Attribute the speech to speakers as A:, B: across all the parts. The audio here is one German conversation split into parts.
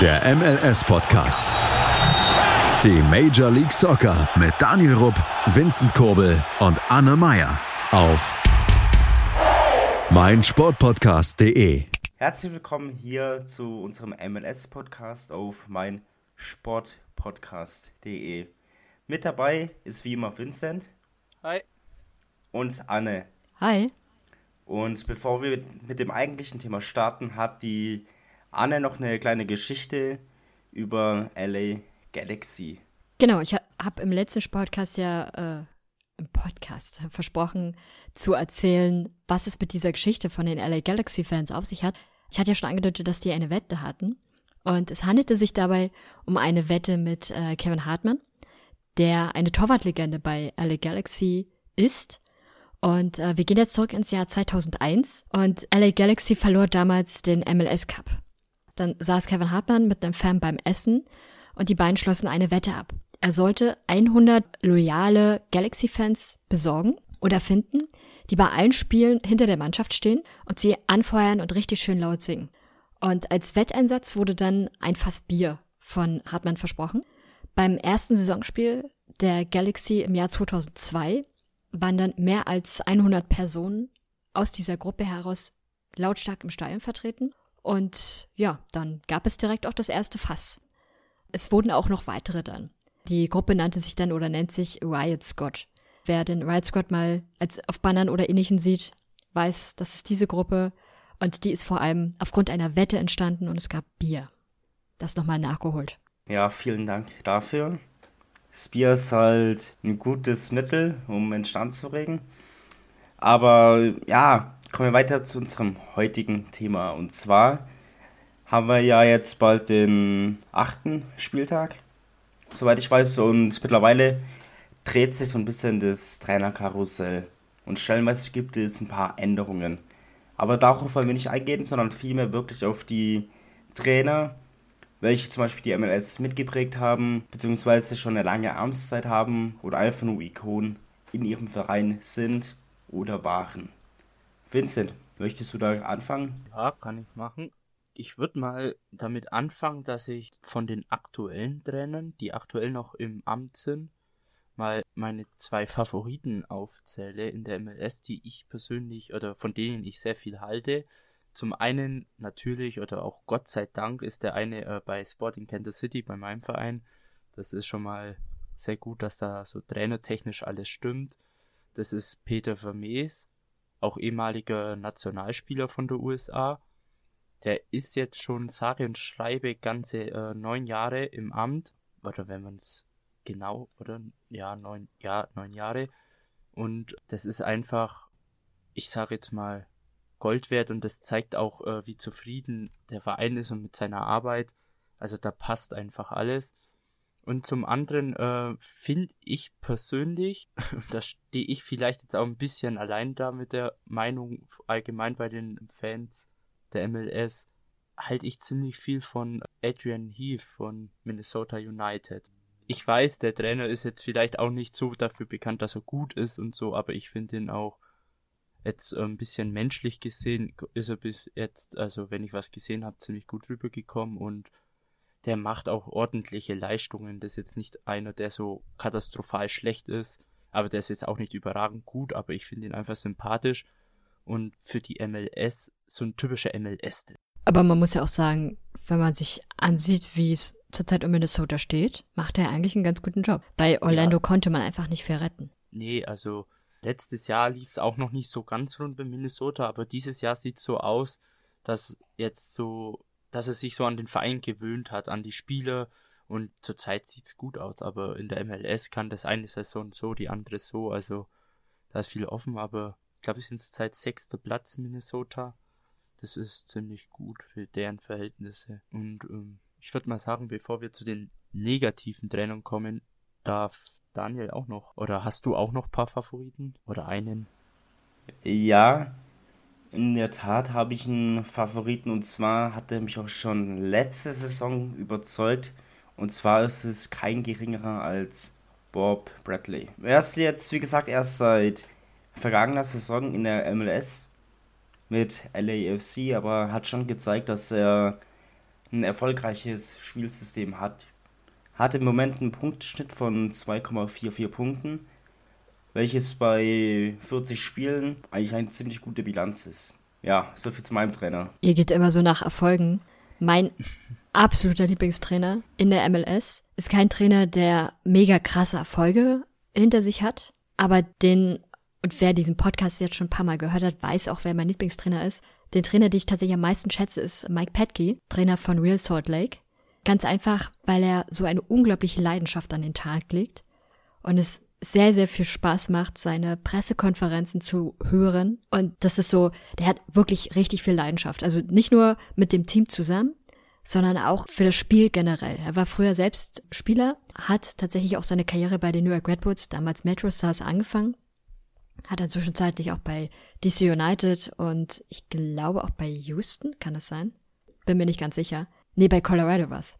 A: Der MLS-Podcast. Die Major League Soccer mit Daniel Rupp, Vincent Kurbel und Anne Meyer auf meinsportpodcast.de.
B: Herzlich willkommen hier zu unserem MLS-Podcast auf meinsportpodcast.de. Mit dabei ist wie immer Vincent.
C: Hi.
B: Und Anne.
D: Hi.
B: Und bevor wir mit dem eigentlichen Thema starten, hat die Anne noch eine kleine Geschichte über LA Galaxy.
D: Genau, ich habe im letzten Podcast ja äh, im Podcast versprochen zu erzählen, was es mit dieser Geschichte von den LA Galaxy Fans auf sich hat. Ich hatte ja schon angedeutet, dass die eine Wette hatten. Und es handelte sich dabei um eine Wette mit äh, Kevin Hartmann, der eine Torwartlegende bei LA Galaxy ist. Und äh, wir gehen jetzt zurück ins Jahr 2001 und LA Galaxy verlor damals den MLS Cup. Dann saß Kevin Hartmann mit einem Fan beim Essen und die beiden schlossen eine Wette ab. Er sollte 100 loyale Galaxy-Fans besorgen oder finden, die bei allen Spielen hinter der Mannschaft stehen und sie anfeuern und richtig schön laut singen. Und als Wetteinsatz wurde dann ein Fass Bier von Hartmann versprochen. Beim ersten Saisonspiel der Galaxy im Jahr 2002 waren dann mehr als 100 Personen aus dieser Gruppe heraus lautstark im Stadion vertreten und ja, dann gab es direkt auch das erste Fass. Es wurden auch noch weitere dann. Die Gruppe nannte sich dann oder nennt sich Riot Squad. Wer den Riot Squad mal als auf Bannern oder ähnlichen sieht, weiß, das ist diese Gruppe und die ist vor allem aufgrund einer Wette entstanden und es gab Bier. Das nochmal nachgeholt.
B: Ja, vielen Dank dafür. Das Bier ist halt ein gutes Mittel, um in Stand zu regen. Aber ja, kommen wir weiter zu unserem heutigen Thema. Und zwar haben wir ja jetzt bald den achten Spieltag, soweit ich weiß. Und mittlerweile dreht sich so ein bisschen das Trainerkarussell. Und stellenweise gibt es ein paar Änderungen. Aber darauf wollen wir nicht eingehen, sondern vielmehr wirklich auf die Trainer, welche zum Beispiel die MLS mitgeprägt haben, beziehungsweise schon eine lange Amtszeit haben oder einfach nur Ikonen in ihrem Verein sind oder waren. Vincent, möchtest du da anfangen?
C: Ja, kann ich machen. Ich würde mal damit anfangen, dass ich von den aktuellen Trainern, die aktuell noch im Amt sind, mal meine zwei Favoriten aufzähle in der MLS, die ich persönlich oder von denen ich sehr viel halte. Zum einen natürlich oder auch Gott sei Dank ist der eine äh, bei Sporting Kansas City, bei meinem Verein. Das ist schon mal sehr gut, dass da so trainertechnisch alles stimmt. Das ist Peter Vermees auch ehemaliger Nationalspieler von der USA. Der ist jetzt schon sage und schreibe ganze äh, neun Jahre im Amt, oder wenn man es genau, oder ja, neun, ja, neun Jahre. Und das ist einfach, ich sage jetzt mal, Gold wert und das zeigt auch, äh, wie zufrieden der Verein ist und mit seiner Arbeit. Also da passt einfach alles. Und zum anderen äh, finde ich persönlich, da stehe ich vielleicht jetzt auch ein bisschen allein da mit der Meinung allgemein bei den Fans der MLS, halte ich ziemlich viel von Adrian Heath von Minnesota United. Ich weiß, der Trainer ist jetzt vielleicht auch nicht so dafür bekannt, dass er gut ist und so, aber ich finde ihn auch jetzt ein bisschen menschlich gesehen, ist er bis jetzt, also wenn ich was gesehen habe, ziemlich gut rübergekommen und der macht auch ordentliche Leistungen. Das ist jetzt nicht einer, der so katastrophal schlecht ist, aber der ist jetzt auch nicht überragend gut, aber ich finde ihn einfach sympathisch und für die MLS so ein typischer MLS.
D: Aber man muss ja auch sagen, wenn man sich ansieht, wie es zurzeit um Minnesota steht, macht er eigentlich einen ganz guten Job. Bei Orlando ja. konnte man einfach nicht verretten.
C: Nee, also letztes Jahr lief es auch noch nicht so ganz rund bei Minnesota, aber dieses Jahr sieht es so aus, dass jetzt so dass er sich so an den Verein gewöhnt hat, an die Spieler und zurzeit sieht's gut aus, aber in der MLS kann das eine Saison so, die andere so, also da ist viel offen, aber ich glaube, es sind zurzeit sechster Platz Minnesota. Das ist ziemlich gut für deren Verhältnisse. Und ähm, ich würde mal sagen, bevor wir zu den negativen Trennungen kommen, darf Daniel auch noch, oder hast du auch noch ein paar Favoriten oder einen?
B: Ja, in der Tat habe ich einen Favoriten und zwar hat er mich auch schon letzte Saison überzeugt. Und zwar ist es kein geringerer als Bob Bradley. Er ist jetzt, wie gesagt, erst seit vergangener Saison in der MLS mit LAFC, aber hat schon gezeigt, dass er ein erfolgreiches Spielsystem hat. Hat im Moment einen Punktschnitt von 2,44 Punkten, welches bei 40 Spielen eigentlich eine ziemlich gute Bilanz ist. Ja, soviel zu meinem Trainer.
D: Ihr geht immer so nach Erfolgen. Mein absoluter Lieblingstrainer in der MLS ist kein Trainer, der mega krasse Erfolge hinter sich hat, aber den, und wer diesen Podcast jetzt schon ein paar Mal gehört hat, weiß auch, wer mein Lieblingstrainer ist. Den Trainer, den ich tatsächlich am meisten schätze, ist Mike Petke, Trainer von Real Salt Lake. Ganz einfach, weil er so eine unglaubliche Leidenschaft an den Tag legt und es sehr, sehr viel Spaß macht, seine Pressekonferenzen zu hören. Und das ist so, der hat wirklich richtig viel Leidenschaft. Also nicht nur mit dem Team zusammen, sondern auch für das Spiel generell. Er war früher selbst Spieler, hat tatsächlich auch seine Karriere bei den New York Red Bulls, damals Metro Stars, angefangen. Hat er zwischenzeitlich auch bei DC United und ich glaube auch bei Houston, kann das sein? Bin mir nicht ganz sicher. Nee, bei Colorado war's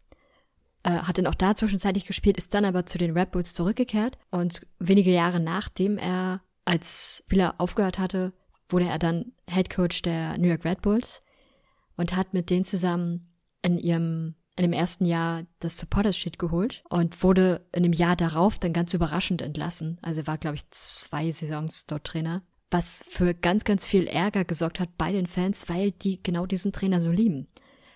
D: äh, hat dann auch da zwischenzeitlich gespielt, ist dann aber zu den Red Bulls zurückgekehrt und wenige Jahre nachdem er als Spieler aufgehört hatte, wurde er dann Head Coach der New York Red Bulls und hat mit denen zusammen in ihrem in dem ersten Jahr das Supporters Sheet geholt und wurde in dem Jahr darauf dann ganz überraschend entlassen. Also er war, glaube ich, zwei Saisons dort Trainer, was für ganz, ganz viel Ärger gesorgt hat bei den Fans, weil die genau diesen Trainer so lieben.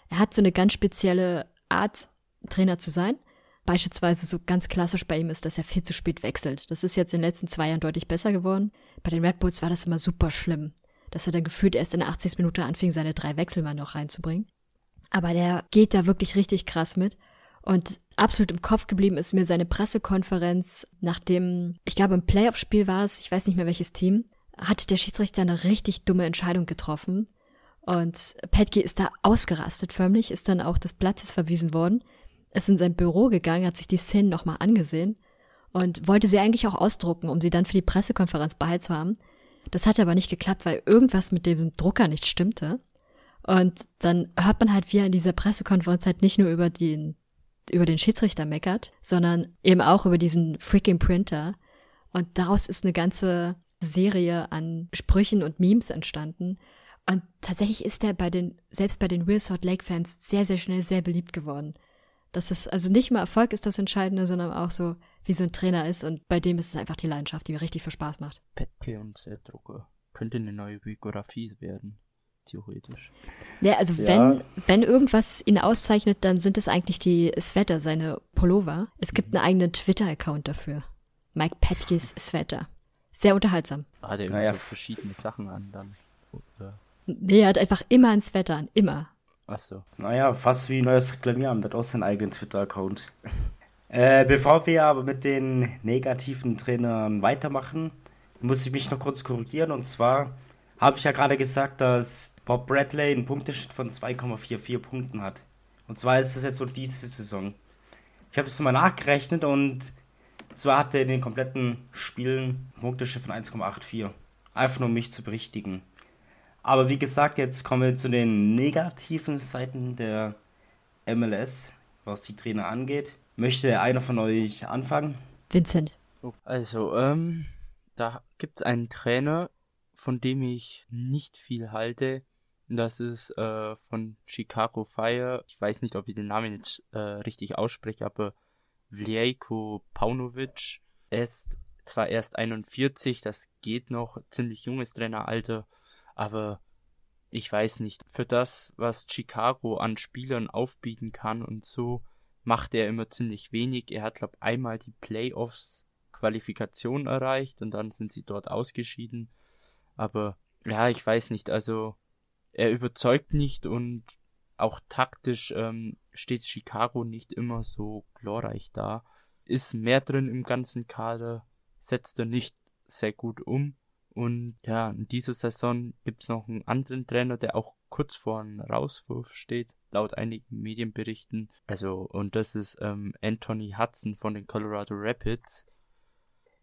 D: Er hat so eine ganz spezielle Art, Trainer zu sein. Beispielsweise so ganz klassisch bei ihm ist, dass er viel zu spät wechselt. Das ist jetzt in den letzten zwei Jahren deutlich besser geworden. Bei den Red Bulls war das immer super schlimm, dass er dann gefühlt erst in der 80. Minute anfing, seine drei Wechsel mal noch reinzubringen. Aber der geht da wirklich richtig krass mit. Und absolut im Kopf geblieben ist mir seine Pressekonferenz, nachdem, ich glaube, im Playoff-Spiel war es, ich weiß nicht mehr welches Team, hat der Schiedsrichter eine richtig dumme Entscheidung getroffen. Und Petke ist da ausgerastet förmlich, ist dann auch des Platzes verwiesen worden ist in sein Büro gegangen, hat sich die Szenen nochmal angesehen und wollte sie eigentlich auch ausdrucken, um sie dann für die Pressekonferenz beizuhaben. Das hat aber nicht geklappt, weil irgendwas mit dem Drucker nicht stimmte. Und dann hört man halt, wie er in dieser Pressekonferenz halt nicht nur über den, über den Schiedsrichter meckert, sondern eben auch über diesen freaking Printer. Und daraus ist eine ganze Serie an Sprüchen und Memes entstanden. Und tatsächlich ist er bei den, selbst bei den Real Salt Lake Fans sehr, sehr schnell sehr beliebt geworden. Das ist also nicht mal Erfolg ist das Entscheidende, sondern auch so, wie so ein Trainer ist und bei dem ist es einfach die Leidenschaft, die mir richtig viel Spaß macht.
C: Petke und Zerdrucker könnte eine neue Biografie werden, theoretisch.
D: Ja, also ja. wenn wenn irgendwas ihn auszeichnet, dann sind es eigentlich die Sweater, seine Pullover. Es gibt mhm. einen eigenen Twitter-Account dafür. Mike Petkes Sweater. Sehr unterhaltsam.
C: Hat er naja. so verschiedene Sachen an dann?
D: Oder? Nee, er hat einfach immer ein Sweater an, immer.
C: Ach so.
B: Naja, fast wie neues Reklamieren, hat auch seinen eigenen Twitter-Account. äh, bevor wir aber mit den negativen Trainern weitermachen, muss ich mich noch kurz korrigieren. Und zwar habe ich ja gerade gesagt, dass Bob Bradley einen Punkteschnitt von 2,44 Punkten hat. Und zwar ist das jetzt so diese Saison. Ich habe das mal nachgerechnet und zwar hat er in den kompletten Spielen einen Punkteschnitt von 1,84. Einfach nur um mich zu berichtigen. Aber wie gesagt, jetzt kommen wir zu den negativen Seiten der MLS, was die Trainer angeht. Möchte einer von euch anfangen?
D: Vincent.
C: Also, ähm, da gibt es einen Trainer, von dem ich nicht viel halte. Das ist äh, von Chicago Fire. Ich weiß nicht, ob ich den Namen jetzt äh, richtig ausspreche, aber Vljeko Paunovic. Er ist zwar erst 41, das geht noch, ziemlich junges Traineralter, aber ich weiß nicht, für das, was Chicago an Spielern aufbieten kann und so, macht er immer ziemlich wenig. Er hat, glaube einmal die Playoffs Qualifikation erreicht und dann sind sie dort ausgeschieden. Aber ja, ich weiß nicht, also er überzeugt nicht und auch taktisch ähm, steht Chicago nicht immer so glorreich da. Ist mehr drin im ganzen Kader, setzt er nicht sehr gut um. Und ja, in dieser Saison gibt's noch einen anderen Trainer, der auch kurz vor einem Rauswurf steht, laut einigen Medienberichten. Also, und das ist ähm, Anthony Hudson von den Colorado Rapids,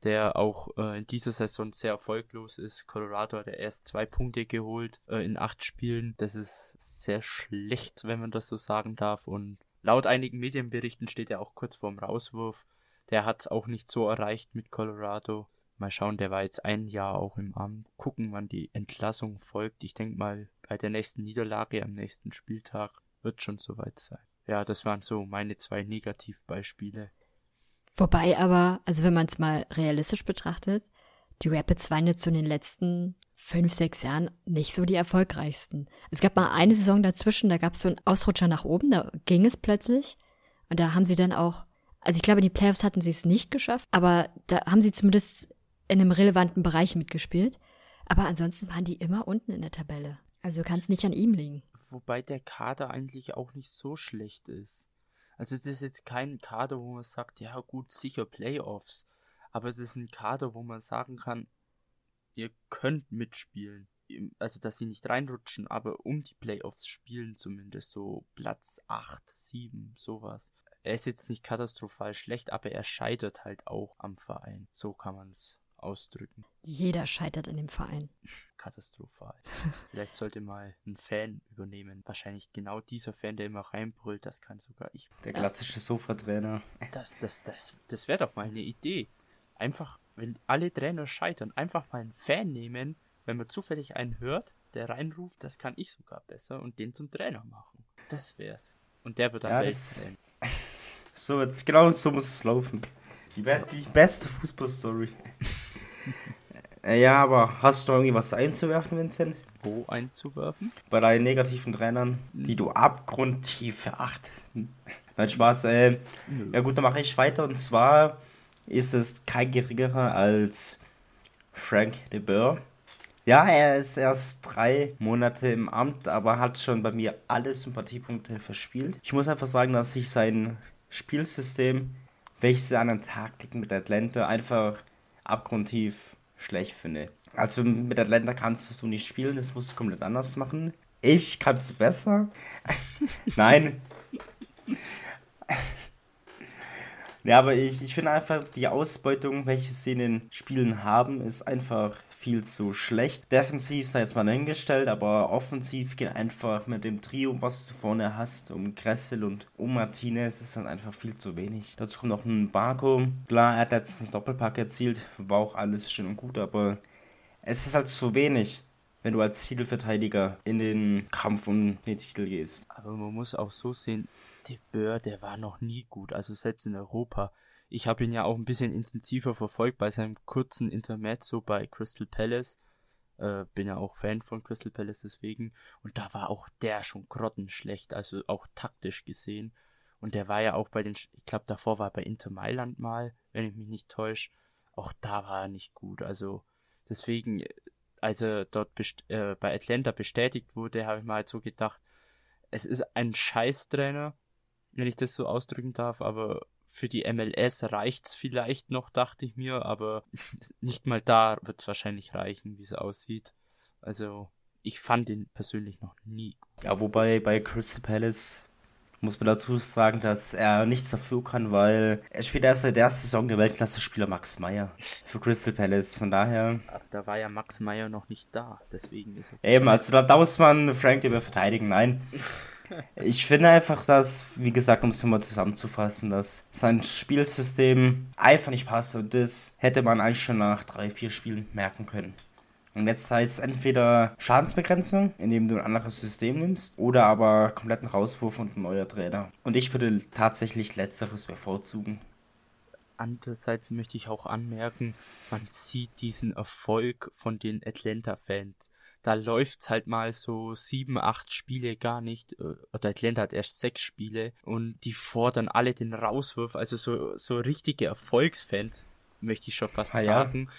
C: der auch äh, in dieser Saison sehr erfolglos ist. Colorado hat ja erst zwei Punkte geholt äh, in acht Spielen. Das ist sehr schlecht, wenn man das so sagen darf. Und laut einigen Medienberichten steht er auch kurz vorm Rauswurf. Der hat's auch nicht so erreicht mit Colorado. Mal schauen, der war jetzt ein Jahr auch im Amt. Gucken, wann die Entlassung folgt. Ich denke mal, bei der nächsten Niederlage am nächsten Spieltag wird schon soweit sein. Ja, das waren so meine zwei Negativbeispiele.
D: Wobei aber, also wenn man es mal realistisch betrachtet, die Rapids waren jetzt so in den letzten fünf, sechs Jahren nicht so die erfolgreichsten. Es gab mal eine Saison dazwischen, da gab es so einen Ausrutscher nach oben, da ging es plötzlich. Und da haben sie dann auch, also ich glaube, in die Playoffs hatten sie es nicht geschafft, aber da haben sie zumindest in einem relevanten Bereich mitgespielt. Aber ansonsten waren die immer unten in der Tabelle. Also kann es nicht an ihm liegen.
C: Wobei der Kader eigentlich auch nicht so schlecht ist. Also das ist jetzt kein Kader, wo man sagt, ja gut, sicher Playoffs. Aber das ist ein Kader, wo man sagen kann, ihr könnt mitspielen. Also, dass sie nicht reinrutschen, aber um die Playoffs spielen zumindest. So Platz 8, 7, sowas. Er ist jetzt nicht katastrophal schlecht, aber er scheitert halt auch am Verein. So kann man es ausdrücken.
D: Jeder scheitert in dem Verein.
C: Katastrophal. Vielleicht sollte mal ein Fan übernehmen. Wahrscheinlich genau dieser Fan, der immer reinbrüllt, das kann sogar ich.
B: Der klassische Sofa-Trainer.
C: Das, das, das, das wäre doch mal eine Idee. Einfach, wenn alle Trainer scheitern, einfach mal einen Fan nehmen, wenn man zufällig einen hört, der reinruft, das kann ich sogar besser und den zum Trainer machen. Das wär's. Und der wird dann ja, das,
B: So, jetzt genau so muss es laufen. Die, die beste Fußballstory. Ja, aber hast du irgendwie was einzuwerfen, Vincent?
C: Wo einzuwerfen?
B: Bei deinen negativen Trainern, die du abgrundtief verachtest. Nein, Spaß. Äh, ja gut, dann mache ich weiter. Und zwar ist es kein geringerer als Frank de Boer. Ja, er ist erst drei Monate im Amt, aber hat schon bei mir alle Sympathiepunkte verspielt. Ich muss einfach sagen, dass ich sein Spielsystem, welches er an den Tag legt mit Atlanta, einfach abgrundtief schlecht finde. Also mit Atlanta kannst du nicht spielen, das musst du komplett anders machen. Ich kann es besser. Nein. Ja, aber ich, ich finde einfach, die Ausbeutung, welche sie in den Spielen haben, ist einfach viel zu schlecht. Defensiv sei jetzt mal dahingestellt, aber offensiv geht einfach mit dem Trio, was du vorne hast, um Gressel und um Martinez, ist dann einfach viel zu wenig. Dazu kommt noch ein Barco. Klar, er hat letztens Doppelpack erzielt, war auch alles schön und gut, aber es ist halt zu wenig wenn du als Titelverteidiger in den Kampf um den Titel gehst.
C: Aber man muss auch so sehen, De Boer, der war noch nie gut, also selbst in Europa. Ich habe ihn ja auch ein bisschen intensiver verfolgt bei seinem kurzen Intermezzo bei Crystal Palace. Äh, bin ja auch Fan von Crystal Palace deswegen. Und da war auch der schon grottenschlecht, also auch taktisch gesehen. Und der war ja auch bei den, ich glaube davor war er bei Inter Mailand mal, wenn ich mich nicht täusche. Auch da war er nicht gut. Also deswegen, als er dort äh, bei Atlanta bestätigt wurde, habe ich mal halt so gedacht, es ist ein Scheißtrainer, wenn ich das so ausdrücken darf, aber für die MLS reicht's vielleicht noch, dachte ich mir, aber nicht mal da wird's wahrscheinlich reichen, wie es aussieht. Also, ich fand ihn persönlich noch nie
B: gut. Ja, wobei bei Crystal Palace muss man dazu sagen, dass er nichts dafür kann, weil er spielt erst seit der Saison der Weltklasse-Spieler Max Meyer für Crystal Palace. Von daher.
C: Aber da war ja Max Meyer noch nicht da, deswegen ist
B: er. Eben, also da, da muss man Frank über verteidigen. Nein. Ich finde einfach, dass, wie gesagt, um es nochmal zusammenzufassen, dass sein Spielsystem einfach nicht passt und das hätte man eigentlich schon nach drei, vier Spielen merken können. Und jetzt heißt es entweder Schadensbegrenzung, indem du ein anderes System nimmst, oder aber kompletten Rauswurf und ein neuer Trainer. Und ich würde tatsächlich Letzteres bevorzugen.
C: Andererseits möchte ich auch anmerken, man sieht diesen Erfolg von den Atlanta-Fans da läuft's halt mal so sieben, acht Spiele gar nicht. Äh, oder Atlanta hat erst sechs Spiele und die fordern alle den Rauswurf. Also so, so richtige Erfolgsfans, möchte ich schon fast ah, sagen. Ja.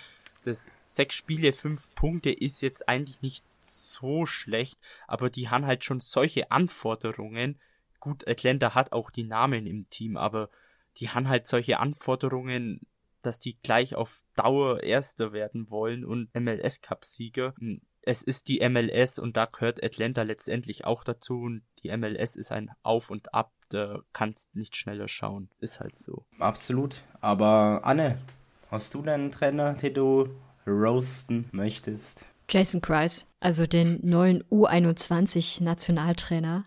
C: Das sechs Spiele, fünf Punkte ist jetzt eigentlich nicht so schlecht, aber die haben halt schon solche Anforderungen. Gut, Atlanta hat auch die Namen im Team, aber die haben halt solche Anforderungen, dass die gleich auf Dauer Erster werden wollen und MLS Cup Sieger. Hm, es ist die MLS und da gehört Atlanta letztendlich auch dazu und die MLS ist ein Auf und Ab, da kannst nicht schneller schauen. Ist halt so.
B: Absolut. Aber Anne, hast du deinen Trainer, den du roasten möchtest?
D: Jason Kreis, also den neuen U21 Nationaltrainer,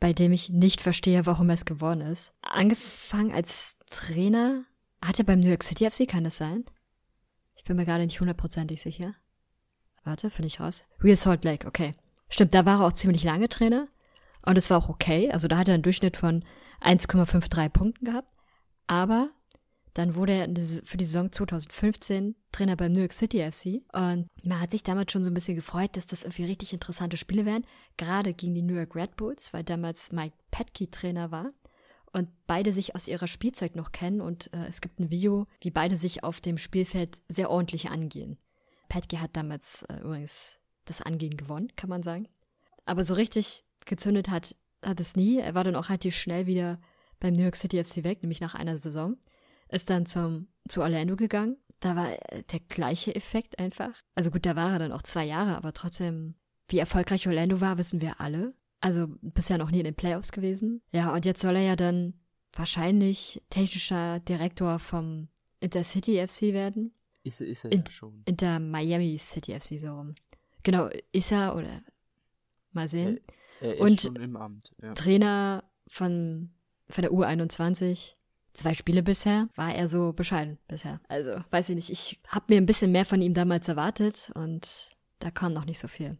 D: bei dem ich nicht verstehe, warum er es geworden ist. Angefangen als Trainer, hat er beim New York City FC, kann das sein? Ich bin mir gerade nicht hundertprozentig sicher. Warte, finde ich raus. Real Salt Lake, okay. Stimmt, da war er auch ziemlich lange Trainer. Und es war auch okay. Also da hat er einen Durchschnitt von 1,53 Punkten gehabt. Aber dann wurde er für die Saison 2015 Trainer beim New York City FC. Und man hat sich damals schon so ein bisschen gefreut, dass das irgendwie richtig interessante Spiele wären. Gerade gegen die New York Red Bulls, weil damals Mike Petke Trainer war. Und beide sich aus ihrer Spielzeit noch kennen. Und äh, es gibt ein Video, wie beide sich auf dem Spielfeld sehr ordentlich angehen. Petke hat damals äh, übrigens das Angehen gewonnen, kann man sagen. Aber so richtig gezündet hat, hat es nie. Er war dann auch relativ schnell wieder beim New York City FC weg, nämlich nach einer Saison. Ist dann zum, zu Orlando gegangen. Da war der gleiche Effekt einfach. Also gut, da war er dann auch zwei Jahre, aber trotzdem, wie erfolgreich Orlando war, wissen wir alle. Also bisher noch nie in den Playoffs gewesen. Ja, und jetzt soll er ja dann wahrscheinlich technischer Direktor vom Intercity FC werden.
C: Ist, ist er
D: In-
C: ja schon.
D: Inter Miami City FC so rum. Genau, ist er oder mal sehen.
C: Er ist
D: und-
C: schon im Amt. Ja.
D: Trainer von, von der U21. Zwei Spiele bisher, war er so bescheiden bisher. Also, weiß ich nicht, ich habe mir ein bisschen mehr von ihm damals erwartet und da kam noch nicht so viel.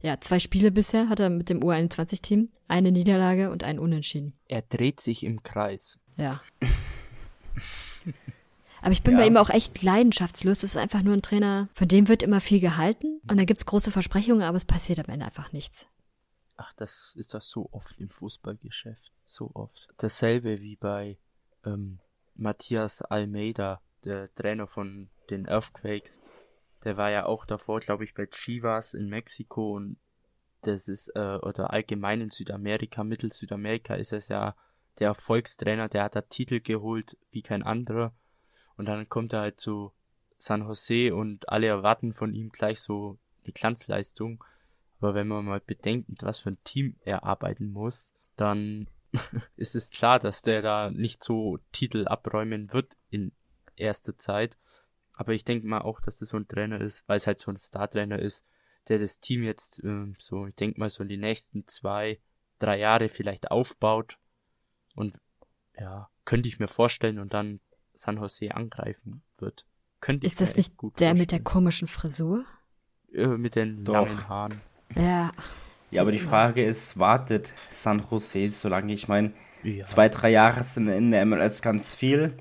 D: Ja, zwei Spiele bisher hat er mit dem U21-Team, eine Niederlage und einen Unentschieden.
C: Er dreht sich im Kreis.
D: Ja. Aber ich bin
B: Ja.
D: bei ihm auch echt leidenschaftslos. Das ist einfach nur ein Trainer, von dem wird immer viel gehalten und da gibt's große Versprechungen, aber es passiert am Ende einfach nichts.
C: Ach, das ist doch so oft im Fußballgeschäft. So oft. Dasselbe wie bei ähm, Matthias Almeida, der Trainer von den Earthquakes. Der war ja auch davor, glaube ich, bei Chivas in Mexiko und das ist, äh, oder allgemein in Südamerika, Mittel-Südamerika ist es ja der Erfolgstrainer, der hat da Titel geholt wie kein anderer. Und dann kommt er halt zu San Jose und alle erwarten von ihm gleich so eine Glanzleistung. Aber wenn man mal bedenkt, was für ein Team er arbeiten muss, dann ist es klar, dass der da nicht so Titel abräumen wird in erster Zeit. Aber ich denke mal auch, dass das so ein Trainer ist, weil es halt so ein Star-Trainer ist, der das Team jetzt ähm, so, ich denke mal so in die nächsten zwei, drei Jahre vielleicht aufbaut. Und ja, könnte ich mir vorstellen und dann San Jose angreifen wird. Könnte ich
D: Ist das
C: mir echt
D: nicht
C: gut
D: der mit der
C: vorstellen.
D: komischen Frisur?
C: Äh, mit den
B: Doch.
C: langen Haaren.
D: Ja.
B: Ja, aber die. Frage ist, wartet San Jose so lange? Ich meine,
C: Ja.
B: zwei, drei Jahre sind in der MLS ganz viel.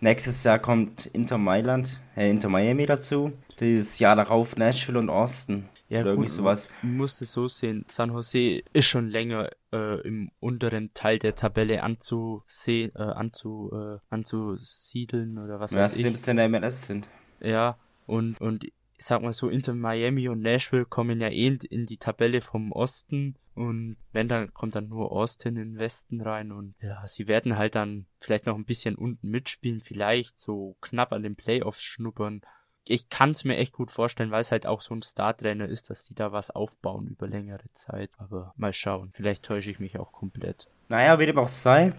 B: Nächstes Jahr kommt Inter Mailand, äh, Inter Miami dazu. Dieses Jahr darauf Nashville und Austin.
C: Ja,
B: Oder irgendwie
C: gut,
B: sowas.
C: Man muss es so sehen. San Jose ist schon länger äh, im unteren Teil der Tabelle anzusehen, äh, anzu, äh, anzusiedeln oder was
B: Ja,
C: weiß ich.
B: sie in der MLS sind.
C: Ja, und, und ich sag mal so, Inter Miami und Nashville kommen ja eh in- die Tabelle vom Osten und wenn dann kommt dann nur Austin in den Westen rein und ja, sie werden halt dann vielleicht noch ein bisschen unten mitspielen, vielleicht so knapp an den Playoffs schnuppern. Ich kann es mir echt gut vorstellen, weil es halt auch so ein Star-Trainer ist, dass die da was aufbauen über längere Zeit. Aber mal schauen, vielleicht täusche ich mich auch komplett.
B: Naja, wie dem auch sei,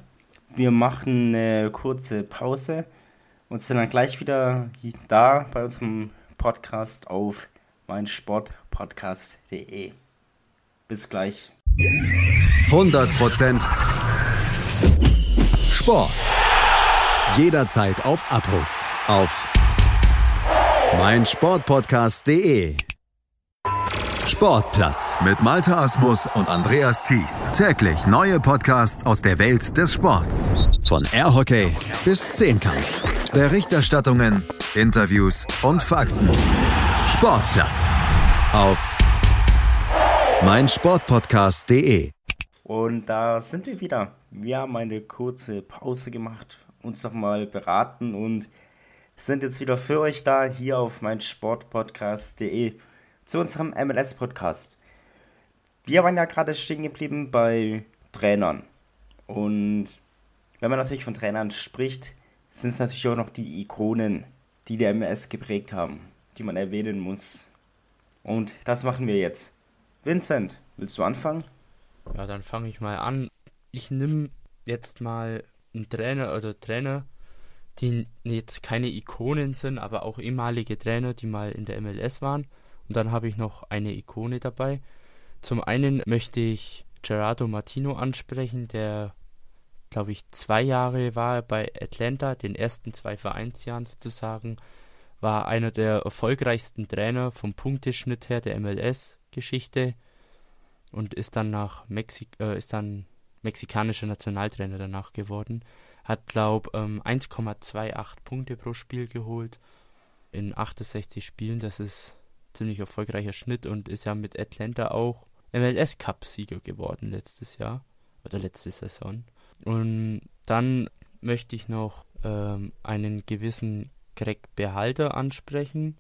B: wir machen eine kurze Pause und sind dann gleich wieder da bei unserem Podcast auf meinsportpodcast.de. Bis gleich.
A: 100% Sport. Jederzeit auf Abruf. Auf meinsportpodcast.de. Sportplatz mit Malta Asmus und Andreas Thies. Täglich neue Podcasts aus der Welt des Sports. Von Airhockey bis Zehnkampf. Berichterstattungen, Interviews und Fakten. Sportplatz auf meinsportpodcast.de.
B: Und da sind wir wieder. Wir haben eine kurze Pause gemacht, uns nochmal beraten und sind jetzt wieder für euch da hier auf meinsportpodcast.de zu unserem MLS-Podcast. Wir waren ja gerade stehen geblieben bei Trainern. Und wenn man natürlich von Trainern spricht, sind es natürlich auch noch die Ikonen, die der MLS geprägt haben, die man erwähnen muss. Und das machen wir jetzt. Vincent, willst du anfangen?
C: Ja, dann fange ich mal an. Ich nehme jetzt mal einen Trainer oder Trainer, die jetzt keine Ikonen sind, aber auch ehemalige Trainer, die mal in der MLS waren. Und dann habe ich noch eine Ikone dabei. Zum einen möchte ich Gerardo Martino ansprechen, der, glaube ich, zwei Jahre war bei Atlanta, den ersten zwei Vereinsjahren sozusagen, war einer der erfolgreichsten Trainer vom Punkteschnitt her der MLS-Geschichte und ist dann nach Mexik äh, ist dann mexikanischer Nationaltrainer danach geworden. Hat, glaube ähm, 1,28 Punkte pro Spiel geholt in 68 Spielen. Das ist ziemlich erfolgreicher Schnitt und ist ja mit Atlanta auch MLS Cup Sieger geworden letztes Jahr oder letzte Saison. Und dann möchte ich noch ähm, einen gewissen Greg Behalter ansprechen,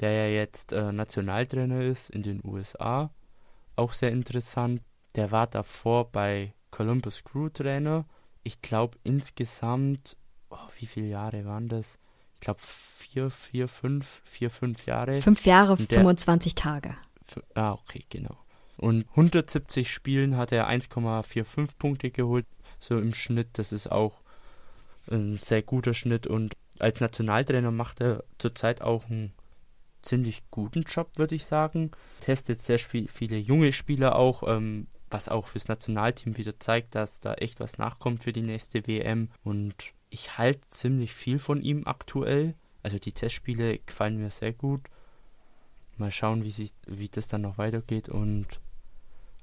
C: der ja jetzt äh, Nationaltrainer ist in den USA. Auch sehr interessant. Der war davor bei Columbus Crew Trainer. Ich glaube insgesamt, oh, wie viele Jahre waren das? Ich glaube vier, vier, fünf, vier, fünf Jahre.
D: Fünf Jahre, der, 25 Tage.
C: Ah, okay, genau. Und 170 Spielen hat er 1,45 Punkte geholt, so im Schnitt. Das ist auch ein sehr guter Schnitt. Und als Nationaltrainer macht er zurzeit auch einen ziemlich guten Job, würde ich sagen. Testet sehr viele junge Spieler auch, ähm, was auch fürs Nationalteam wieder zeigt, dass da echt was nachkommt für die nächste WM. Und ich halte ziemlich viel von ihm aktuell. Also die Testspiele gefallen mir sehr gut. Mal schauen, wie, sich, wie das dann noch weitergeht. Und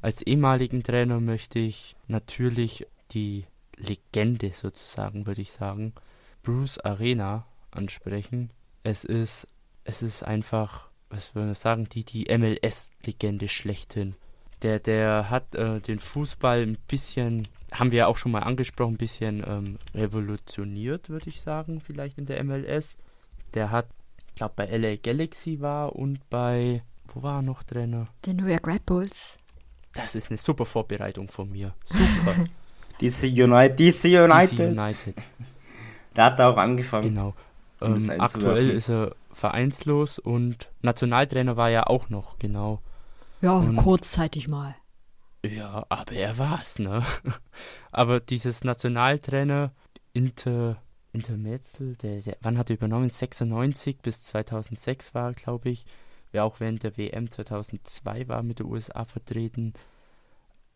C: als ehemaligen Trainer möchte ich natürlich die Legende sozusagen, würde ich sagen, Bruce Arena ansprechen. Es ist, es ist einfach, was würde man sagen, die, die MLS-Legende schlechthin. Der, der hat äh, den Fußball ein bisschen, haben wir ja auch schon mal angesprochen, ein bisschen ähm, revolutioniert, würde ich sagen, vielleicht in der MLS. Der hat, ich glaube, bei LA Galaxy war und bei, wo war er noch drin?
D: Den New York Red Bulls.
C: Das ist eine super Vorbereitung von mir. Super.
B: DC United. DC United. DC
C: United.
B: Da hat er auch angefangen.
C: Genau. Ähm, aktuell ist er vereinslos und Nationaltrainer war er auch noch, genau.
D: Ja, und, kurzzeitig mal.
C: Ja, aber er war's, ne? aber dieses Nationaltrainer Inter Intermetzel, der, der, wann hat er übernommen? 96 bis 2006 war, glaube ich wer auch während der WM 2002 war mit den USA vertreten.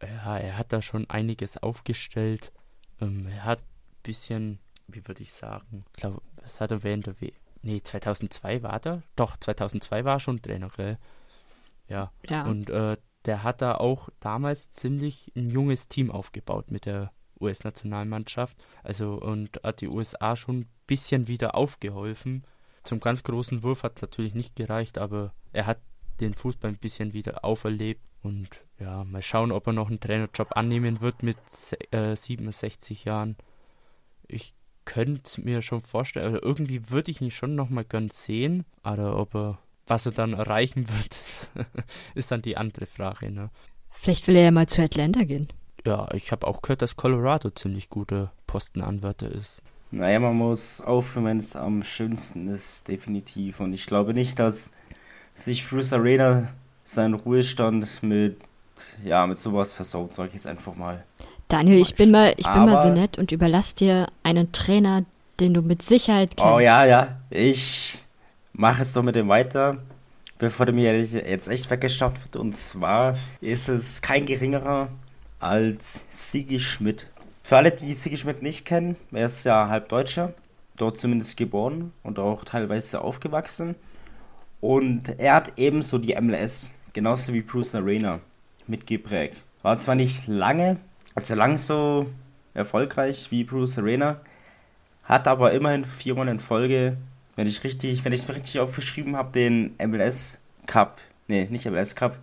C: Ja, er hat da schon einiges aufgestellt. Ähm, er hat ein bisschen, wie würde ich sagen, ich glaube, was hat er während der WM? Nee, 2002 war er. Doch, 2002 war er schon Trainer, gell? Ja. ja. Und äh, der hat da auch damals ziemlich ein junges Team aufgebaut mit der US-Nationalmannschaft. Also und hat die USA schon ein bisschen wieder aufgeholfen. Zum ganz großen Wurf hat es natürlich nicht gereicht, aber er hat den Fußball ein bisschen wieder auferlebt und ja, mal schauen, ob er noch einen Trainerjob annehmen wird mit äh, 67 Jahren. Ich könnte mir schon vorstellen, also irgendwie würde ich ihn schon noch mal gern sehen, aber ob er, was er dann erreichen wird, ist dann die andere Frage. Ne?
D: Vielleicht will er ja mal zu Atlanta gehen.
C: Ja, ich habe auch gehört, dass Colorado ziemlich guter Postenanwärter ist.
B: Naja, man muss aufhören, wenn es am schönsten ist, definitiv. Und ich glaube nicht, dass sich Bruce Arena seinen Ruhestand mit, ja, mit sowas versaut, sag ich jetzt einfach mal.
D: Daniel, ich bin mal, ich bin Aber, mal so nett und überlass dir einen Trainer, den du mit Sicherheit
B: kennst. Oh ja, ja. Ich mache es doch mit dem weiter, bevor der mir jetzt echt weggeschafft wird. Und zwar ist es kein geringerer als Sigi Schmidt. Für alle, die Sigi Schmidt nicht kennen, er ist ja halb Deutscher, dort zumindest geboren und auch teilweise aufgewachsen. Und er hat ebenso die MLS, genauso wie Bruce Arena, mitgeprägt. War zwar nicht lange, also lang so erfolgreich wie Bruce Arena, hat aber immerhin viermal in Folge, wenn ich richtig, wenn ich es mir richtig aufgeschrieben habe, den MLS Cup, nee, nicht MLS Cup,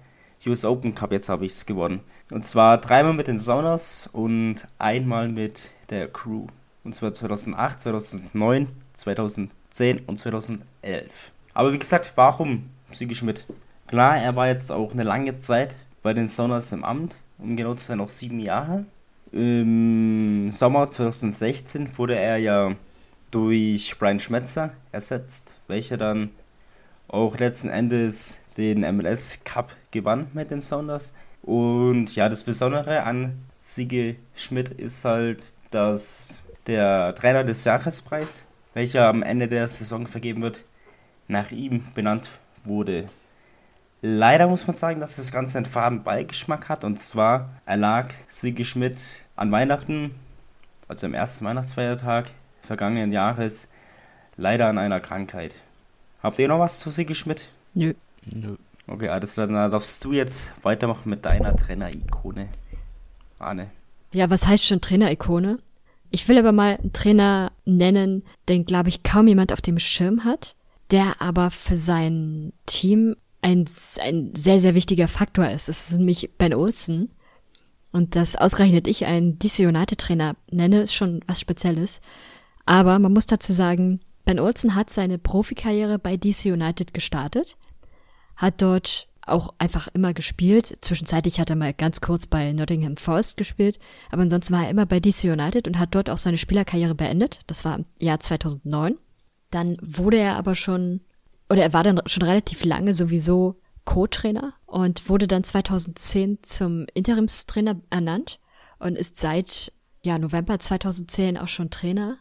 B: US Open Cup, jetzt habe ich es gewonnen. Und zwar dreimal mit den Saunas und einmal mit der Crew. Und zwar 2008, 2009, 2010 und 2011. Aber wie gesagt, warum Sigi Schmidt? Klar, er war jetzt auch eine lange Zeit bei den Saunas im Amt, um genau zu sein, noch sieben Jahre. Im Sommer 2016 wurde er ja durch Brian Schmetzer ersetzt, welcher dann auch letzten Endes den MLS Cup gewann mit den Sounders. Und ja, das Besondere an Sigi Schmidt ist halt, dass der Trainer des Jahrespreis, welcher am Ende der Saison vergeben wird, nach ihm benannt wurde. Leider muss man sagen, dass das Ganze einen faden Beigeschmack hat. Und zwar erlag Sigi Schmidt an Weihnachten, also am ersten Weihnachtsfeiertag vergangenen Jahres, leider an einer Krankheit. Habt ihr noch was zu Sigi Schmidt?
D: Nö. Nö.
B: Okay, alles klar. Dann darfst du jetzt weitermachen mit deiner Trainer-Ikone. Arne.
D: Ja, was heißt schon Trainer-Ikone? Ich will aber mal einen Trainer nennen, den, glaube ich, kaum jemand auf dem Schirm hat, der aber für sein Team ein, ein sehr, sehr wichtiger Faktor ist. Das ist nämlich Ben Olsen. Und dass ausgerechnet ich einen DC United Trainer nenne, ist schon was Spezielles. Aber man muss dazu sagen, Ben Olsen hat seine Profikarriere bei DC United gestartet, hat dort auch einfach immer gespielt. Zwischenzeitlich hat er mal ganz kurz bei Nottingham Forest gespielt, aber ansonsten war er immer bei DC United und hat dort auch seine Spielerkarriere beendet. Das war im Jahr 2009. Dann wurde er aber schon, oder er war dann schon relativ lange sowieso Co-Trainer und wurde dann 2010 zum Interimstrainer ernannt und ist seit ja, November 2010 auch schon Trainer.